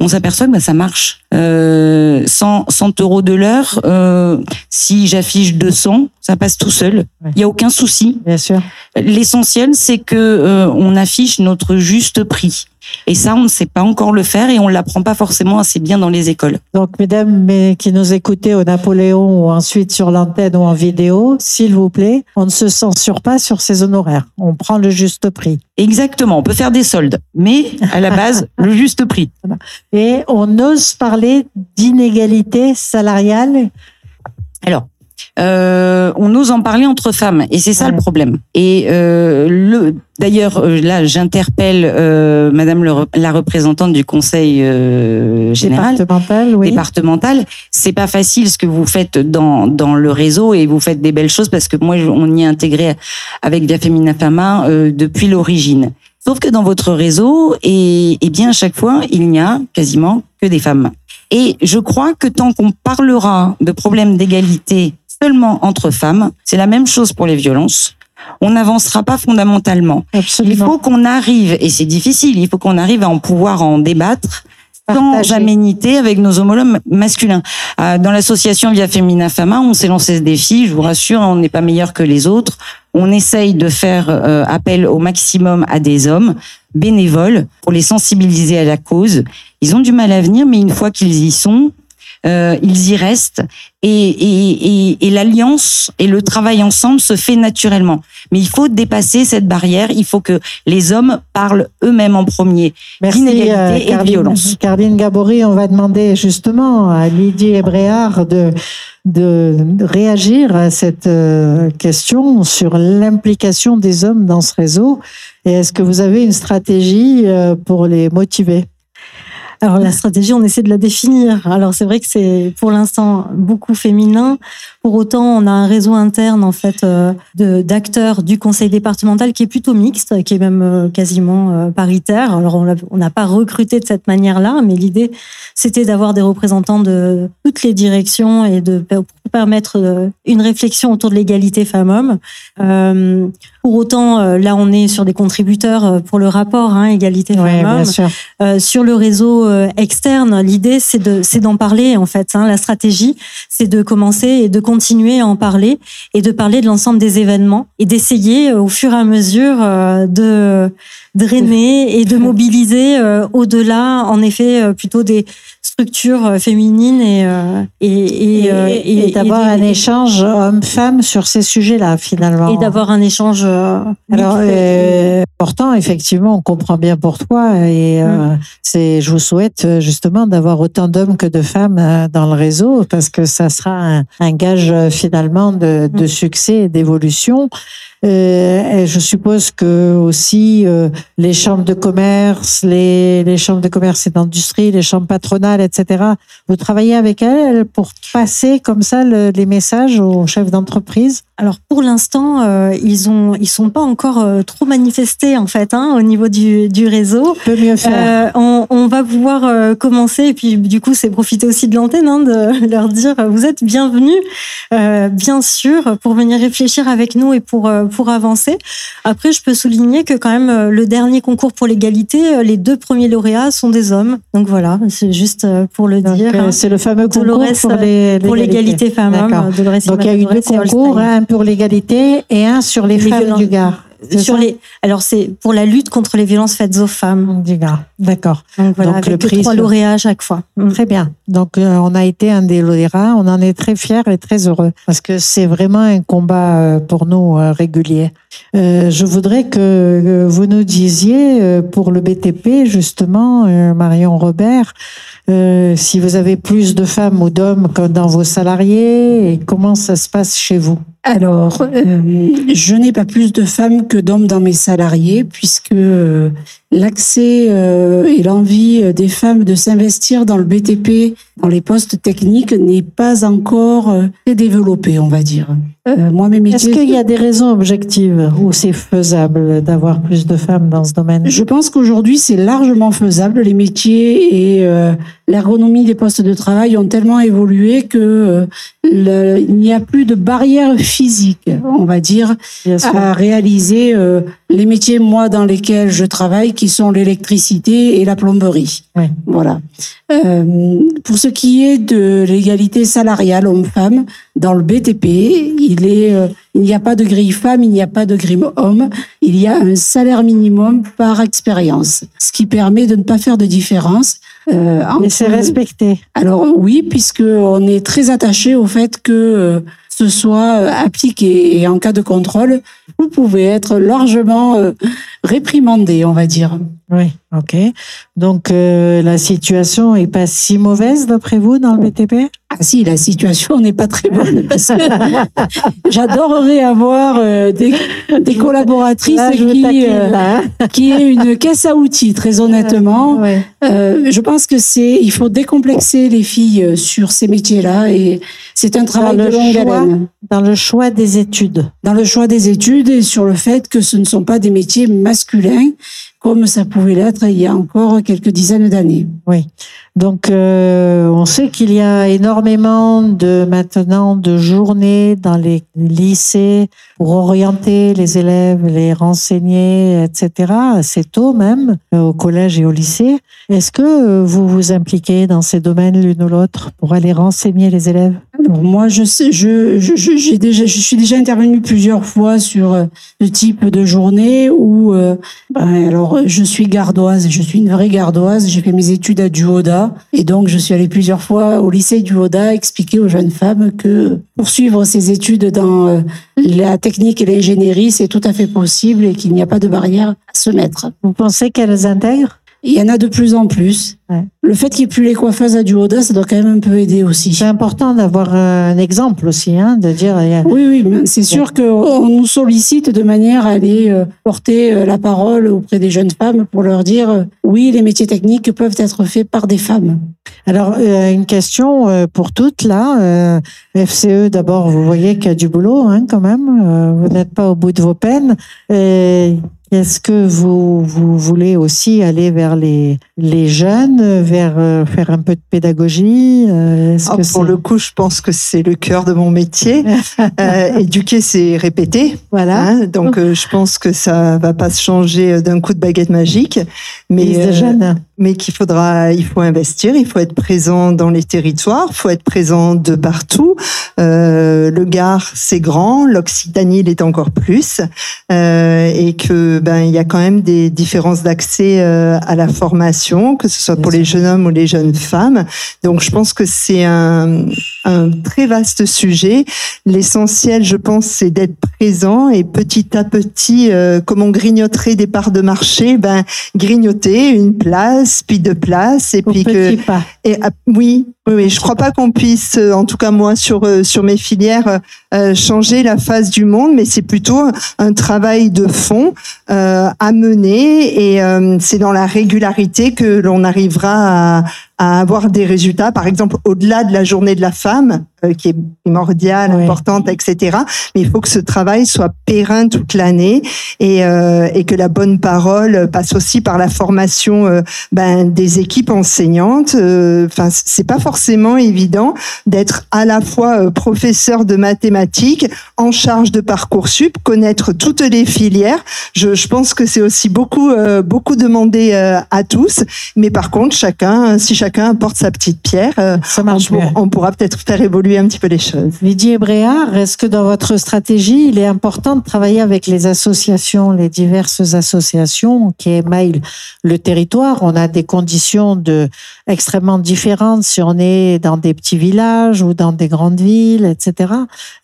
on s'aperçoit que bah, ça marche. Euh, 100, 100 euros de l'heure, euh, si j'affiche 200, ça passe tout seul. Il y a aucun souci. Bien sûr. Les l'essentiel, c'est que euh, on affiche notre juste prix. Et ça, on ne sait pas encore le faire et on l'apprend pas forcément assez bien dans les écoles. Donc, mesdames mais qui nous écoutez au Napoléon ou ensuite sur l'antenne ou en vidéo, s'il vous plaît, on ne se censure pas sur ces honoraires. On prend le juste prix. Exactement. On peut faire des soldes, mais à la base, le juste prix. Et on ose parler d'inégalité salariale. Alors, euh, on ose en parler entre femmes et c'est ça Ouais. le problème. Et euh, le d'ailleurs euh, là j'interpelle euh, Madame le la représentante du Conseil euh, général Départementale, oui. départemental. C'est pas facile ce que vous faites dans dans le réseau et vous faites des belles choses parce que moi on y est intégré avec Via Femina Fama euh, depuis l'origine. Sauf que dans votre réseau et, et bien à chaque fois il n'y a quasiment que des femmes. Et je crois que tant qu'on parlera de problèmes d'égalité seulement entre femmes, c'est la même chose pour les violences. On n'avancera pas fondamentalement. Il Absolument. faut qu'on arrive, et c'est difficile, il faut qu'on arrive à en pouvoir en débattre sans aménité avec nos homologues masculins. Euh, Dans l'association Via Femina Fama, on s'est lancé ce défi, je vous rassure, on n'est pas meilleur que les autres. On essaye de faire euh, appel au maximum à des hommes bénévoles pour les sensibiliser à la cause. Ils ont du mal à venir, mais une fois qu'ils y sont, euh, ils y restent et, et, et, et l'alliance et le travail ensemble se fait naturellement. Mais il faut dépasser cette barrière. Il faut que les hommes parlent eux-mêmes en premier Merci, d'inégalité euh, et de violence. Caroline Gabory, on va demander justement à Lydie Ebréard de, de, réagir à cette euh, question sur l'implication des hommes dans ce réseau. Et est-ce que vous avez une stratégie euh, pour les motiver? Alors la stratégie, on essaie de la définir. Alors c'est vrai que c'est pour l'instant beaucoup féminin. Pour autant, on a un réseau interne en fait euh, d'acteurs du conseil départemental qui est plutôt mixte, qui est même euh, quasiment euh, paritaire. Alors on n'a pas recruté de cette manière-là, mais l'idée c'était d'avoir des représentants de toutes les directions et de pour permettre une réflexion autour de l'égalité femmes-hommes. Euh, pour autant, là on est sur des contributeurs pour le rapport hein, égalité femmes-hommes. Euh, sur le réseau externe, l'idée c'est de c'est d'en parler en fait. Hein. La stratégie, c'est de commencer et de continuer à en parler et de parler de l'ensemble des événements et d'essayer euh, au fur et à mesure euh, de drainer et de mobiliser euh, au-delà, en effet, plutôt des structures féminines et et et, Et, et d'avoir un échange homme-femme sur ces sujets-là, finalement. et d'avoir un échange. Alors, euh, important, effectivement, on comprend bien pour toi et euh, c'est, je vous souhaite justement d'avoir autant d'hommes que de femmes dans le réseau parce que ça sera un, un gage euh, finalement de, de succès et d'évolution. Euh, et je suppose que aussi euh, les chambres de commerce, les, les chambres de commerce et d'industrie, les chambres patronales, etc. Vous travaillez avec elles pour passer comme ça le- les messages aux chefs d'entreprise? Alors pour l'instant, euh, ils ont ils sont pas encore euh, trop manifestés en fait hein, au niveau du, du réseau. Peut mieux faire. On, on va pouvoir commencer et puis du coup c'est profiter aussi de l'antenne hein, de leur dire vous êtes bienvenus bien sûr pour venir réfléchir avec nous et pour pour avancer. Après je peux souligner que quand même euh, le dernier concours pour l'égalité, euh, les deux premiers lauréats sont des hommes. Donc voilà, c'est juste euh, pour le Donc, dire. hein. c'est le fameux concours Dolores, pour l'égalité femmes-hommes. Dolores Donc il y a eu deux concours, un pour l'égalité et un sur les, Les femmes violences- du Gard. Sur ça les alors c'est pour la lutte contre les violences faites aux femmes. D'accord. Donc voilà, Donc, le avec prix trois sur- lauréats à chaque fois. Mm. Très bien. Donc euh, on a été un des lauréats, on en est très fiers et très heureux parce que c'est vraiment un combat euh, pour nous euh, régulier. Euh, je voudrais que vous nous disiez pour le BTP justement, euh, Marion Robert, euh, si vous avez plus de femmes ou d'hommes que dans vos salariés et comment ça se passe chez vous? Alors, euh, je n'ai pas plus de femmes que d'hommes dans mes salariés, puisque euh, l'accès euh, et l'envie euh, des femmes de s'investir dans le BTP, dans les postes techniques, n'est pas encore très développé, on va dire. Euh, moi, mes Est-ce qu'il y a des raisons objectives où c'est faisable d'avoir plus de femmes dans ce domaine? Je pense qu'aujourd'hui, c'est largement faisable. Les métiers et euh, l'ergonomie des postes de travail ont tellement évolué que euh, le- il n'y a plus de barrière physique, on va dire, à réaliser euh, les métiers, moi, dans lesquels je travaille, qui sont l'électricité et la plomberie. Voilà. Euh, pour ce qui est de l'égalité salariale homme-femme, dans le BTP, il est, euh, il n'y a pas de grille femme, il n'y a pas de grille homme, il y a un salaire minimum par expérience, ce qui permet de ne pas faire de différence. Euh, Et entre- c'est respecté. alors oui, puisque on est très attaché au fait que euh, ce soit euh, appliqué et en cas de contrôle, vous pouvez être largement euh, réprimandé, on va dire. Oui, ok. Donc euh, la situation est pas si mauvaise d'après vous dans le BTP Ah si, la situation n'est pas très bonne parce que j'adorerais avoir euh, des, des collaboratrices Là, qui, euh, là, hein. qui aient une caisse à outils, très honnêtement. Ouais. Euh, je pense que c'est, il faut décomplexer les filles sur ces métiers-là et c'est un travail Dans de longue haleine. Dans le choix des études. dans le choix des études et sur le fait que ce ne sont pas des métiers masculins comme ça pouvait l'être il y a encore quelques dizaines d'années. Oui. Donc, euh, on sait qu'il y a énormément de maintenant de journées dans les lycées pour orienter les élèves, les renseigner, etc. assez tôt même, euh, au collège et au lycée. Est-ce que vous vous impliquez dans ces domaines l'une ou l'autre pour aller renseigner les élèves? Alors moi, je sais, je, je, je- j'ai déjà, je suis déjà intervenue plusieurs fois sur euh, ce type de journée où, euh, ben, alors, je suis gardoise, je suis une vraie gardoise. J'ai fait mes études à Duoda et donc je suis allée plusieurs fois au lycée Duoda expliquer aux jeunes femmes que poursuivre ses études dans euh, la technique et l'ingénierie, c'est tout à fait possible et qu'il n'y a pas de barrière à se mettre. Vous pensez qu'elles intègrent? Il y en a de plus en plus. Ouais. Le fait qu'il n'y ait plus les coiffeuses à Duoda, ça doit quand même un peu aider aussi. C'est important d'avoir un exemple aussi, hein, de dire. Oui, oui, c'est sûr qu'on nous sollicite de manière à aller euh, porter euh, la parole auprès des jeunes femmes pour leur dire euh, oui, les métiers techniques peuvent être faits par des femmes. Alors, euh, une question euh, pour toutes, là. Euh, FCE, d'abord, vous voyez qu'il y a du boulot, hein, quand même. Euh, vous n'êtes pas au bout de vos peines. Et Est-ce que vous, vous voulez aussi aller vers les, les jeunes, vers euh, faire un peu de pédagogie euh, Ah, que pour le coup, je pense que c'est le cœur de mon métier. Euh, éduquer, c'est répéter. Voilà. hein. donc, euh, je pense que ça va pas se changer euh, d'un coup de baguette magique. Mais, euh, jeunes. mais qu'il faudra, il faut investir, il faut être présent dans les territoires, il faut être présent de partout. Euh, le Gard, c'est grand, l'Occitanie l'est encore plus, euh, et que ben il y a quand même des différences d'accès euh, à la formation, que ce soit pour les jeunes hommes ou les jeunes femmes. Donc, je pense que c'est un, un très vaste sujet. L'essentiel, je pense, c'est d'être présent et petit à petit, euh, comme on grignoterait des parts de marché, ben grignoter une place, puis deux places, et Au puis que petit pas. et ah, oui, oui, oui, je crois pas qu'on puisse, euh, en tout cas moi sur euh, sur mes filières, euh, changer la face du monde, mais c'est plutôt un travail de fond euh, à mener et euh, c'est dans la régularité que l'on arrivera à, à avoir des résultats. Par exemple, au-delà de la journée de la femme, qui est primordiale, Oui. importante, etc. Mais il faut que ce travail soit périn toute l'année et euh, et que la bonne parole passe aussi par la formation euh, ben, des équipes enseignantes. euh, Enfin, c'est pas forcément évident d'être à la fois euh, professeur de mathématiques, en charge de parcoursup, connaître toutes les filières. Je, je pense que c'est aussi beaucoup euh, beaucoup demandé euh, à tous. Mais par contre, chacun, si chacun apporte sa petite pierre, euh, Ça on, marche pour- mieux. on pourra peut-être faire évoluer un petit peu les choses. Lydie Bréard, est-ce que dans votre stratégie, il est important de travailler avec les associations, les diverses associations qui émaillent le territoire? On a des conditions de extrêmement différentes si on est dans des petits villages ou dans des grandes villes, etc.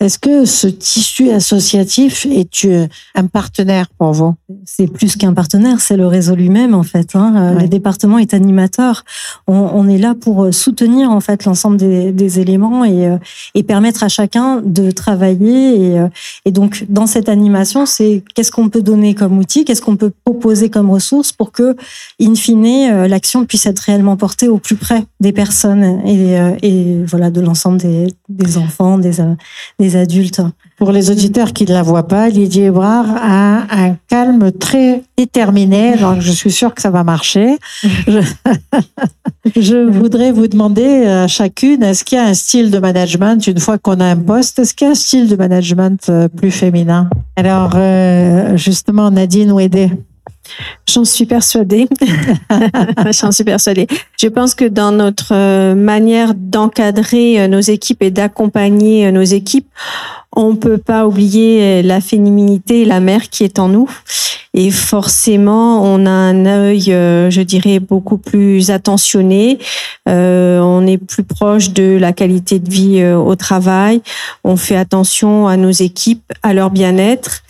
Est-ce que ce tissu associatif est euh, un partenaire pour vous? C'est plus qu'un partenaire, c'est le réseau lui-même en fait. Hein. Euh, Ouais. Le département est animateur. On, on est là pour soutenir en fait l'ensemble des, des éléments et, euh, et permettre à chacun de travailler. Et, euh, et donc dans cette animation, c'est qu'est-ce qu'on peut donner comme outil, qu'est-ce qu'on peut proposer comme ressources pour que, in fine, euh, l'action puisse être réellement portée au plus près des personnes et, euh, voilà de l'ensemble des, enfants, des, euh, adultes. Pour les auditeurs qui ne la voient pas, Lydie Bréard a un calme très déterminé, donc je suis sûre que ça va marcher. Je- Je voudrais vous demander à chacune, est-ce qu'il y a un style de management, une fois qu'on a un poste, est-ce qu'il y a un style de management euh, plus féminin? Alors, euh, justement, Nadine Ouédé. J'en suis persuadée. J'en suis persuadée. Je pense que dans notre euh, manière d'encadrer nos équipes et d'accompagner nos équipes, on peut pas oublier la féminité, la mère qui est en nous. Et forcément, on a un œil, euh, je dirais, beaucoup plus attentionné. Euh, on est plus proche de la qualité de vie euh, au travail. On fait attention à nos équipes, à leur bien-être.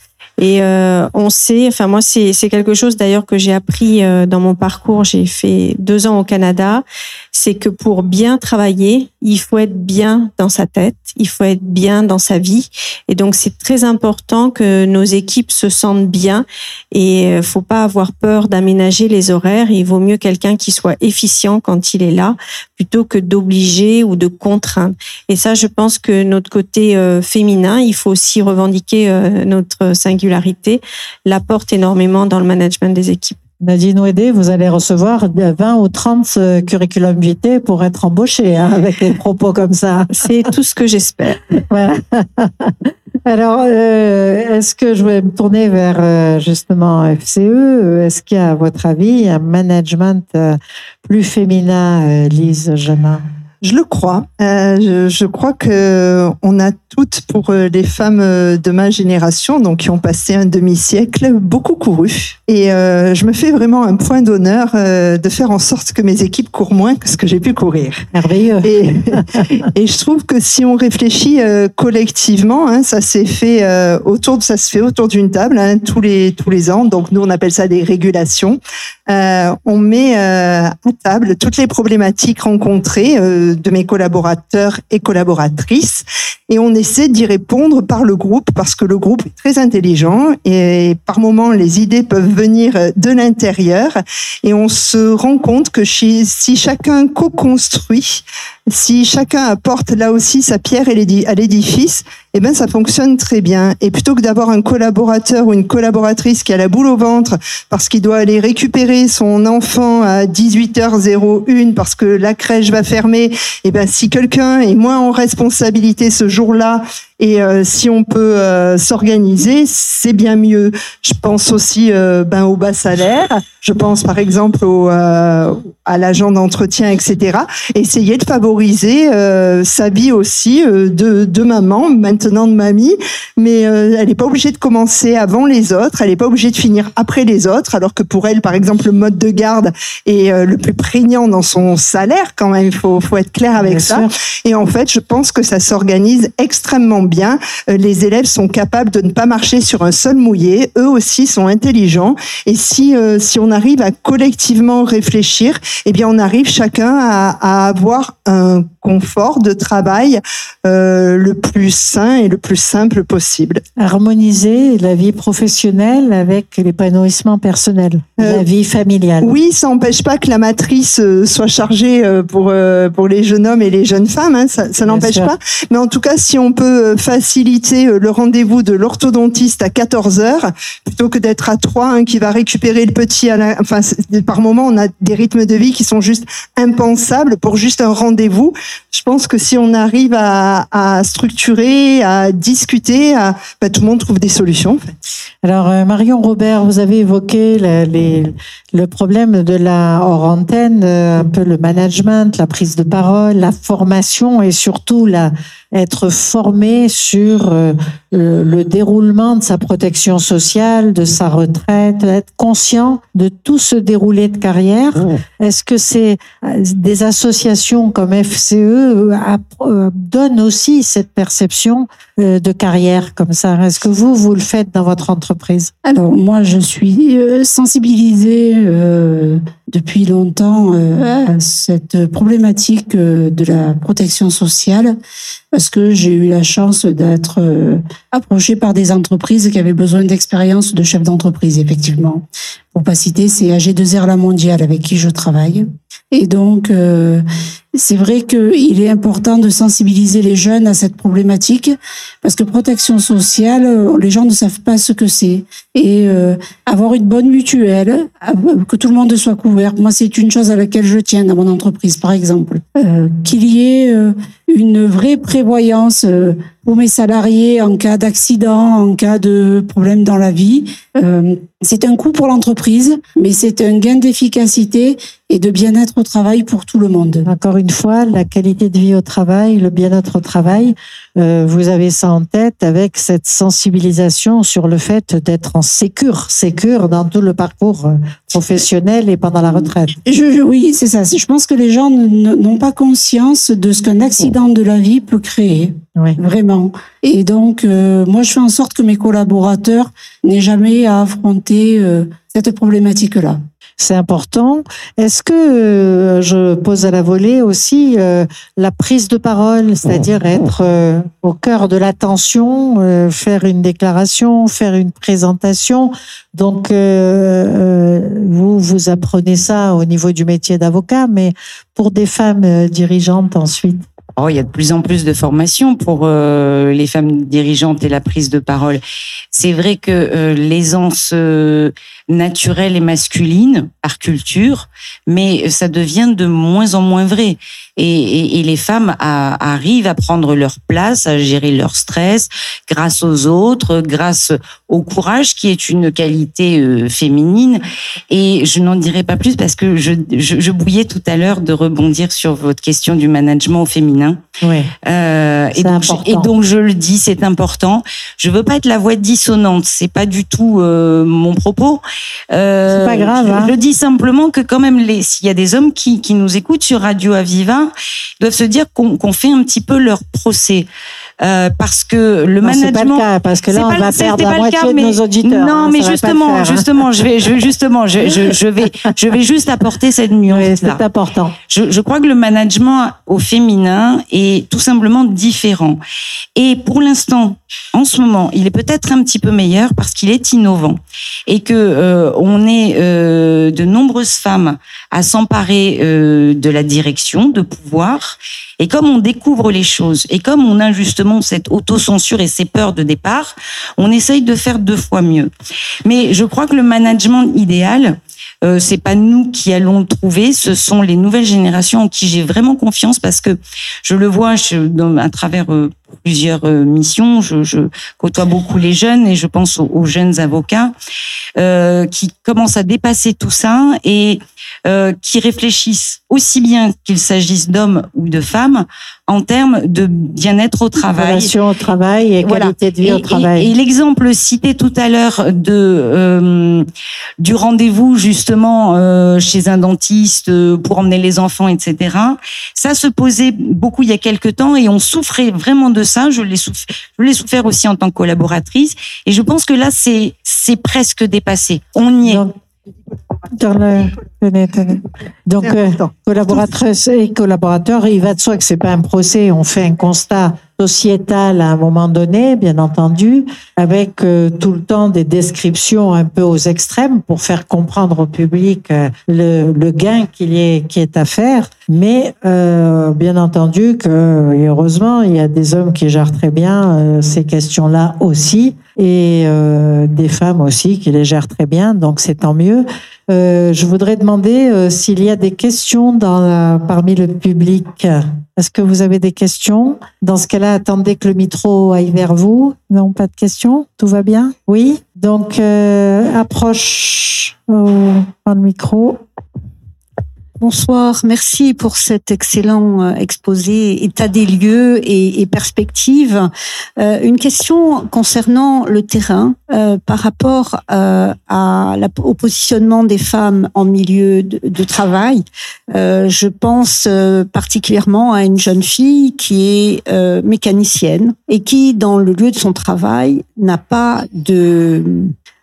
Et euh, on sait, enfin moi c'est quelque chose d'ailleurs que j'ai appris euh, dans mon parcours. J'ai fait deux ans au Canada. C'est que pour bien travailler, il faut être bien dans sa tête, il faut être bien dans sa vie. Et donc c'est très important que nos équipes se sentent bien. Et euh, faut pas avoir peur d'aménager les horaires. Il vaut mieux quelqu'un qui soit efficient quand il est là, plutôt que d'obliger ou de contraindre. Et ça, je pense que notre côté féminin, il faut aussi revendiquer notre singularité l'apporte énormément dans le management des équipes. Nadine Ouédé, vous allez recevoir 20 ou 30 euh, curriculum vitae pour être embauché hein, avec des propos comme ça. C'est tout ce que j'espère. Alors, euh, est-ce que je vais me tourner vers euh, justement FCE Est-ce qu'il y a, à votre avis, un management plus féminin, Lise Jamin je le crois. Euh, je, je, crois que on a toutes, pour euh, les femmes euh, de ma génération, donc qui ont passé un demi-siècle, beaucoup couru. Et euh, je me fais vraiment un point d'honneur euh, de faire en sorte que mes équipes courent moins que ce que j'ai pu courir. Merveilleux. Et, et, je trouve que si on réfléchit collectivement, hein, ça s'est fait autour, ça se fait autour d'une table hein, tous les tous les ans. Donc nous on appelle ça des régulations. on met à table toutes les problématiques rencontrées de mes collaborateurs et collaboratrices. Et on essaie d'y répondre par le groupe parce que le groupe est très intelligent et par moments les idées peuvent venir de l'intérieur. Et on se rend compte que si chacun co-construit si chacun apporte là aussi sa pierre à l'édifice, eh ben ça fonctionne très bien. Et plutôt que d'avoir un collaborateur ou une collaboratrice qui a la boule au ventre parce qu'il doit aller récupérer son enfant à 18h01 parce que la crèche va fermer, eh ben si quelqu'un est moins en responsabilité ce jour-là et euh, si on peut euh, s'organiser, c'est bien mieux. Je pense aussi euh, ben, au bas salaire. Je pense par exemple au, à l'agent d'entretien, etc. Essayer de favoriser sa vie aussi de, de maman, maintenant de mamie, mais elle n'est pas obligée de commencer avant les autres. Elle n'est pas obligée de finir après les autres, alors que pour elle, par exemple, le mode de garde est le plus prégnant dans son salaire quand même. Il faut, faut être clair avec ça. Et en fait, je pense que ça s'organise extrêmement bien bien, euh, les élèves sont capables de ne pas marcher sur un sol mouillé. Eux aussi sont intelligents. Et si euh, si on arrive à collectivement réfléchir, eh bien on arrive chacun à, à avoir un confort de travail euh, le plus sain et le plus simple possible. Harmoniser la vie professionnelle avec l'épanouissement personnel, euh, la vie familiale. Oui, ça n'empêche pas que la matrice euh, soit chargée euh, pour pour les jeunes hommes et les jeunes femmes, hein, ça, ça n'empêche pas. Mais en tout cas, si on peut faciliter le rendez-vous de l'orthodontiste à 14 heures plutôt que d'être à 3 hein, qui va récupérer le petit à la, enfin par moment on a des rythmes de vie qui sont juste impensables pour juste un rendez-vous je pense que si on arrive à, à structurer, à discuter, à, bah, tout le monde trouve des solutions. Alors euh, Marion Robert, vous avez évoqué les, le problème de la hors antenne, euh, un peu le management, la prise de parole, la formation et surtout la être formé sur euh, le, déroulement de sa protection sociale, de sa retraite, être conscient de tout ce déroulé de carrière. Est-ce que c'est euh, des associations comme FCE euh, donnent aussi cette perception de carrière comme ça? Est-ce que vous, vous le faites dans votre entreprise? Alors moi, je suis sensibilisée depuis longtemps à cette problématique de la protection sociale parce que j'ai eu la chance d'être euh, approchée par des entreprises qui avaient besoin d'expérience de chef d'entreprise, effectivement. Pour pas citer, c'est AG2R La Mondiale avec qui je travaille. Et donc, euh, c'est vrai qu'il est important de sensibiliser les jeunes à cette problématique parce que protection sociale, les gens ne savent pas ce que c'est. Et euh, avoir une bonne mutuelle, euh, que tout le monde soit couvert, moi c'est une chose à laquelle je tiens dans mon entreprise, par exemple. Euh, qu'il y ait une vraie prévoyance pour mes salariés en cas d'accident, en cas de problème dans la vie. Euh, c'est un coût pour l'entreprise, mais c'est un gain d'efficacité et de bien-être au travail pour tout le monde. Encore une fois, la qualité de vie au travail, le bien-être au travail, euh, vous avez ça en tête avec cette sensibilisation sur le fait d'être en sécure, sécure dans tout le parcours euh, professionnel et pendant la retraite. Je, oui, c'est ça. Je pense que les gens n'ont pas conscience de ce qu'un accident de la vie peut créer. Oui. Vraiment. Et donc, euh, moi, je fais en sorte que mes collaborateurs n'aient jamais à affronter euh, cette problématique-là. C'est important. Est-ce que euh, je pose à la volée aussi la prise de parole, c'est-à-dire être au cœur de l'attention, faire une déclaration, faire une présentation. Donc, vous vous apprenez ça au niveau du métier d'avocat, mais pour des femmes dirigeantes ensuite. Oh, il y a de plus en plus de formations pour euh, les femmes dirigeantes et la prise de parole. C'est vrai que euh, l'aisance euh, naturelle et masculine par culture, mais ça devient de moins en moins vrai. Et, les femmes arrivent à prendre leur place, à gérer leur stress grâce aux autres, grâce au courage qui est une qualité féminine. Et je n'en dirai pas plus parce que je, je, bouillais tout à l'heure de rebondir sur votre question du management féminin. Oui. Euh, et, donc, et, donc, je le dis, c'est important. Je veux pas être la voix dissonante, c'est pas du tout euh, mon propos. Euh, c'est pas grave. Je, hein. je, dis simplement que quand même, s'il y a des hommes qui, qui nous écoutent sur Radio Aviva, ils doivent se dire qu'on, qu'on fait un petit peu leur procès. Euh, parce que le non, management. Pas le cas, parce que là, on va perdre la moitié cas, de nos auditeurs. Non, hein, mais justement, faire, justement, je vais, je, justement, je, je, je, vais, je vais juste apporter cette nuance. Oui, c'est important. Je, je crois que le management au féminin est tout simplement différent. Et pour l'instant, en ce moment, il est peut-être un petit peu meilleur parce qu'il est innovant et que euh, on est euh, de nombreuses femmes à s'emparer euh, de la direction, de pouvoir. Et comme on découvre les choses et comme on a justement cette autocensure et ces peurs de départ, on essaye de faire deux fois mieux. Mais je crois que le management idéal, euh, c'est pas nous qui allons le trouver, ce sont les nouvelles générations en qui j'ai vraiment confiance parce que je le vois à travers euh, plusieurs euh, missions. Je, je, côtoie beaucoup les jeunes et je pense aux, aux jeunes avocats euh, qui commencent à dépasser tout ça et euh, qui réfléchissent aussi bien qu'il s'agisse d'hommes ou de femmes en termes de bien-être au travail. Relation au travail et voilà. qualité de vie et, au travail. Et, et l'exemple cité tout à l'heure de euh, du rendez-vous justement euh, chez un dentiste pour emmener les enfants, etc. Ça se posait beaucoup il y a quelques temps et on souffrait vraiment de ça. Je l'ai souffert, aussi en tant que collaboratrice et je pense que là c'est presque dépassé. On y est. dans le... Donc, euh, collaboratrices et collaborateurs, il va de soi que c'est pas un procès. On fait un constat sociétal à un moment donné, bien entendu, avec euh, tout le temps des descriptions un peu aux extrêmes pour faire comprendre au public euh, le, le, gain qu'il y est, qui est à faire. Mais euh, bien entendu que, et heureusement, il y a des hommes qui gèrent très bien euh, ces questions-là aussi, et euh, des femmes aussi qui les gèrent très bien, donc c'est tant mieux. Euh, je voudrais demander euh, s'il y a des questions parmi le public. Est-ce que vous avez des questions? Dans ce cas-là, attendez que le micro aille vers vous. Non, pas de questions? Tout va bien? Oui? Donc, approche au, au micro. Bonsoir, merci pour cet excellent euh, exposé, état des lieux et, et perspective. Euh, une question concernant le terrain euh, par rapport euh, à la, au positionnement des femmes en milieu de, de travail. Euh, je pense euh, particulièrement à une jeune fille qui est mécanicienne et qui, dans le lieu de son travail, n'a pas de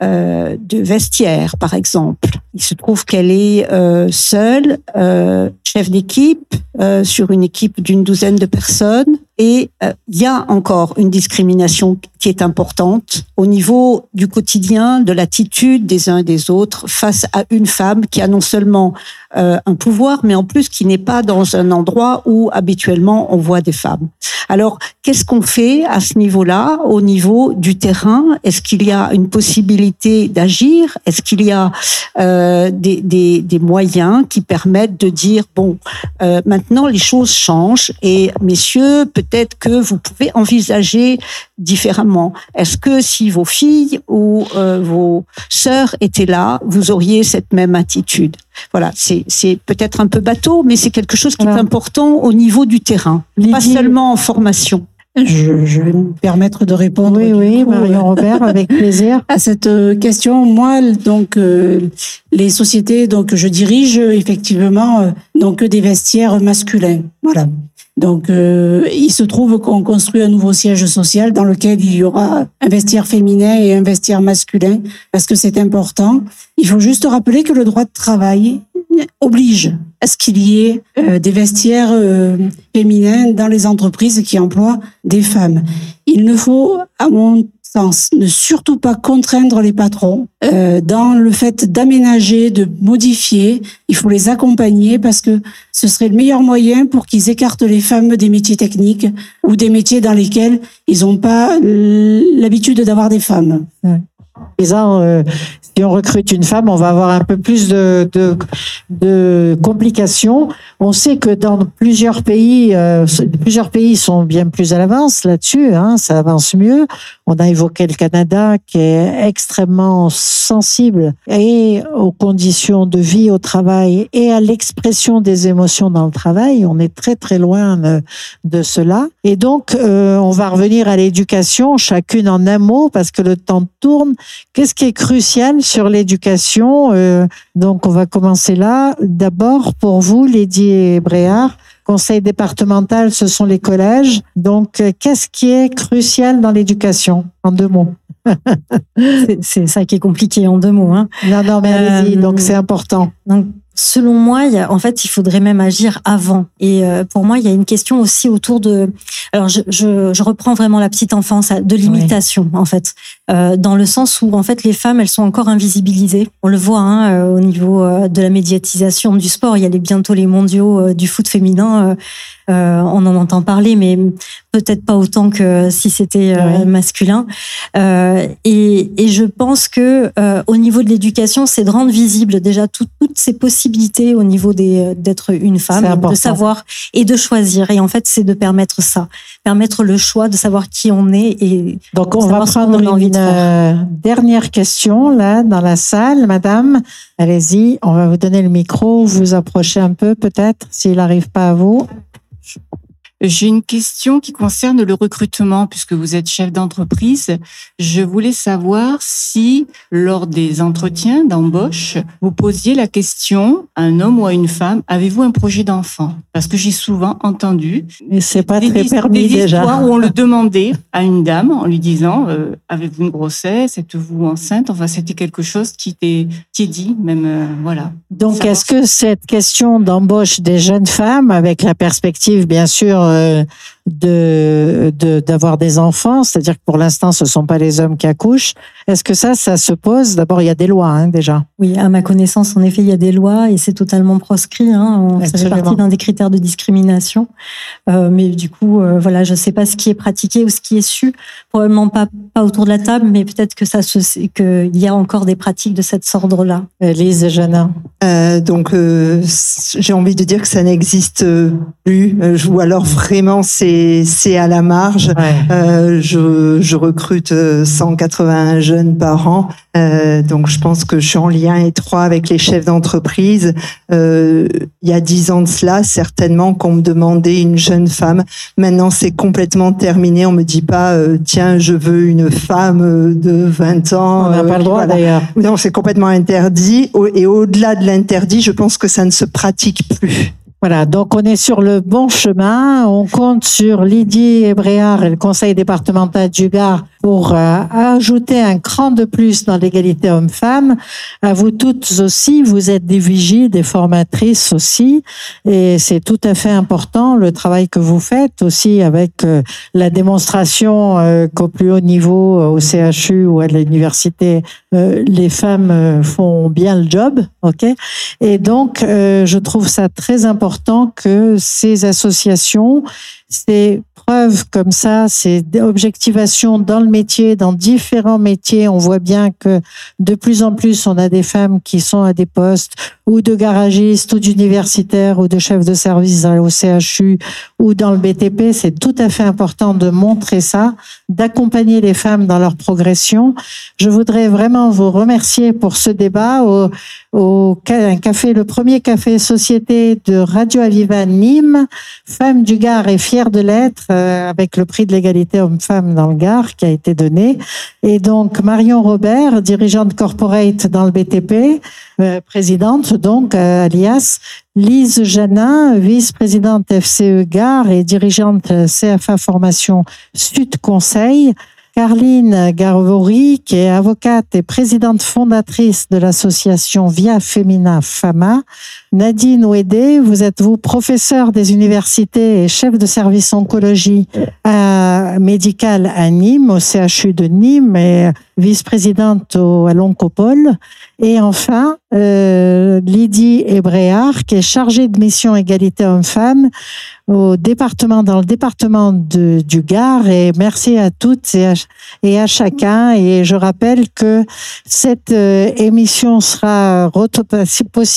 euh, de vestiaire, par exemple. Il se trouve qu'elle est euh, seule, euh, chef d'équipe, sur une équipe d'une douzaine de personnes. Et euh, il y a encore une discrimination qui est importante au niveau du quotidien, de l'attitude des uns et des autres face à une femme qui a non seulement euh, un pouvoir, mais en plus qui n'est pas dans un endroit où habituellement on voit des femmes. Alors, qu'est-ce qu'on fait à ce niveau-là, au niveau du terrain? Est-ce qu'il y a une possibilité d'agir? Est-ce qu'il y a euh, des, des, des, moyens qui permettent de dire bon, euh, maintenant les choses changent et messieurs, peut-être que vous pouvez envisager différemment. Est-ce que si vos filles ou euh, vos sœurs étaient là, vous auriez cette même attitude? Voilà, c'est peut-être un peu bateau, mais c'est quelque chose qui est important au niveau du terrain, pas seulement en formation. Je, je, vais me permettre de répondre. Oui, oui, Marion Robert, avec plaisir. À cette euh, question, moi, donc, euh, les sociétés donc je dirige effectivement euh, donc des vestiaires masculins. Voilà. Donc, euh, il se trouve qu'on construit un nouveau siège social dans lequel il y aura un vestiaire féminin et un vestiaire masculin, parce que c'est important. Il faut juste rappeler que le droit de travail oblige à ce qu'il y ait euh, des vestiaires euh, féminins dans les entreprises qui emploient des femmes. Il ne faut, à mon ne surtout pas contraindre les patrons euh, dans le fait d'aménager, de modifier. Il faut les accompagner parce que ce serait le meilleur moyen pour qu'ils écartent les femmes des métiers techniques ou des métiers dans lesquels ils n'ont pas l'habitude d'avoir des femmes. Euh, si on recrute une femme, on va avoir un peu plus de, de, de complications. On sait que dans plusieurs pays, euh, plusieurs pays sont bien plus à l'avance là-dessus. Hein, ça avance mieux. On a évoqué le Canada qui est extrêmement sensible et aux conditions de vie au travail et à l'expression des émotions dans le travail. On est très très loin de, de cela. Et donc, euh, on va revenir à l'éducation, chacune en un mot, parce que le temps tourne. Qu'est-ce qui est crucial sur l'éducation euh, Donc, on va commencer là. D'abord, pour vous, Lydie Bréard, conseil départemental, ce sont les collèges. Donc, euh, qu'est-ce qui est crucial dans l'éducation En deux mots? c'est ça qui est compliqué en deux mots. Hein. Non, non, mais allez-y. Euh, donc, c'est important. Donc, selon moi, il y a, en fait, il faudrait même agir avant. Et euh, pour moi, il y a une question aussi autour de. Alors, je, je, je reprends vraiment la petite enfance de l'imitation, oui. en fait, euh, dans le sens où en fait les femmes, elles sont encore invisibilisées. On le voit hein, euh, au niveau euh, de la médiatisation du sport. Il y a les, bientôt les mondiaux euh, du foot féminin. Euh, on en entend parler, mais peut-être pas autant que si c'était euh, masculin. Euh, et, et, je pense que au niveau de l'éducation, c'est de rendre visible déjà tout, toutes ces possibilités au niveau d'être une femme, de savoir et de choisir. Et en fait, c'est de permettre ça, permettre le choix de savoir qui on est et donc on va prendre on une dernière question là dans la salle, Madame. Allez-y, on va vous donner le micro, vous approchez un peu peut-être s'il n'arrive pas à vous. J'ai une question qui concerne le recrutement, puisque vous êtes chef d'entreprise. Je voulais savoir si, lors des entretiens d'embauche, vous posiez la question à un homme ou à une femme avez-vous un projet d'enfant? Parce que j'ai souvent entendu. Mais c'est pas très permis des déjà. où on le demandait à une dame en lui disant euh, avez-vous une grossesse? Êtes-vous enceinte? Enfin, c'était quelque chose qui était qui est dit, même euh, voilà. Donc, est-ce que cette question d'embauche des jeunes femmes, avec la perspective, bien sûr, euh, de d'avoir de, des enfants, c'est-à-dire que pour l'instant ce sont pas les hommes qui accouchent. Est-ce que ça, ça se pose? D'abord, il y a des lois hein, déjà. Oui, à ma connaissance, en effet, il y a des lois et c'est totalement proscrit. Hein, ça fait partie d'un des critères de discrimination. Euh, mais du coup, euh, voilà, je sais pas ce qui est pratiqué ou ce qui est su. Probablement pas pas autour de la table, mais peut-être que ça se qu'il y a encore des pratiques de cette ordre-là. Lise Jana. Euh, donc, euh, j'ai envie de dire que ça n'existe plus, ou alors vraiment c'est c'est à la marge. Ouais. Euh, je, je recrute 180 jeunes par an, euh, donc je pense que je suis en lien étroit avec les chefs d'entreprise. Euh, il y a dix ans de cela, certainement qu'on me demandait une jeune femme. Maintenant, c'est complètement terminé. On me dit pas, euh, tiens, je veux une femme de 20 ans. On n'a pas le droit voilà. d'ailleurs. Non, c'est complètement interdit. Et au-delà de l'interdit, je pense que ça ne se pratique plus. Voilà, donc on est sur le bon chemin. On compte sur Lydie Bréard et le conseil départemental du Gard pour euh, ajouter un cran de plus dans l'égalité homme-femme, à vous toutes aussi, vous êtes des vigies, des formatrices aussi, et c'est tout à fait important le travail que vous faites aussi avec euh, la démonstration euh, qu'au plus haut niveau, au CHU ou à l'université, les femmes font bien le job, ok? Et donc, je trouve ça très important que ces associations ces preuves comme ça, ces objectivations dans le métier, dans différents métiers, on voit bien que de plus en plus, on a des femmes qui sont à des postes ou de garagistes ou d'universitaires ou de chefs de service au CHU ou dans le BTP. C'est tout à fait important de montrer ça, d'accompagner les femmes dans leur progression. Je voudrais vraiment vous remercier pour ce débat au, café, le premier café société de Radio Aviva Nîmes, Femmes du Gard et fière de l'être avec le prix de l'égalité homme-femme dans le Gard qui a été donné. Et donc Marion Robert, dirigeante corporate dans le BTP, euh, présidente donc euh, alias Lise Janin, vice-présidente FCE Gard et dirigeante CFA Formation Sud Conseil. Carline Garvori, qui est avocate et présidente fondatrice de l'association Via Femina Fama. Nadine Ouédé, vous êtes vous professeur des universités et chef de service oncologie à, médical à Nîmes, au CHU de Nîmes vice-présidente à l'Oncopole. Et enfin, euh, Lydie Ebréard, qui est chargée de mission égalité homme-femme au département, dans le département du Gard. Et merci à toutes et à, chacun. Et je rappelle que cette euh, émission sera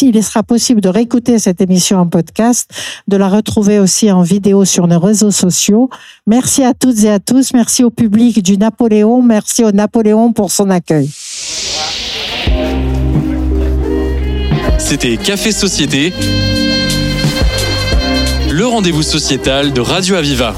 il sera possible de réécouter cette émission en podcast, de la retrouver aussi en vidéo sur nos réseaux sociaux. Merci à toutes et à tous. Merci au public du Napoléon. Merci au Napoléon pour son accueil. C'était Café Société le rendez-vous sociétal de Radio Aviva.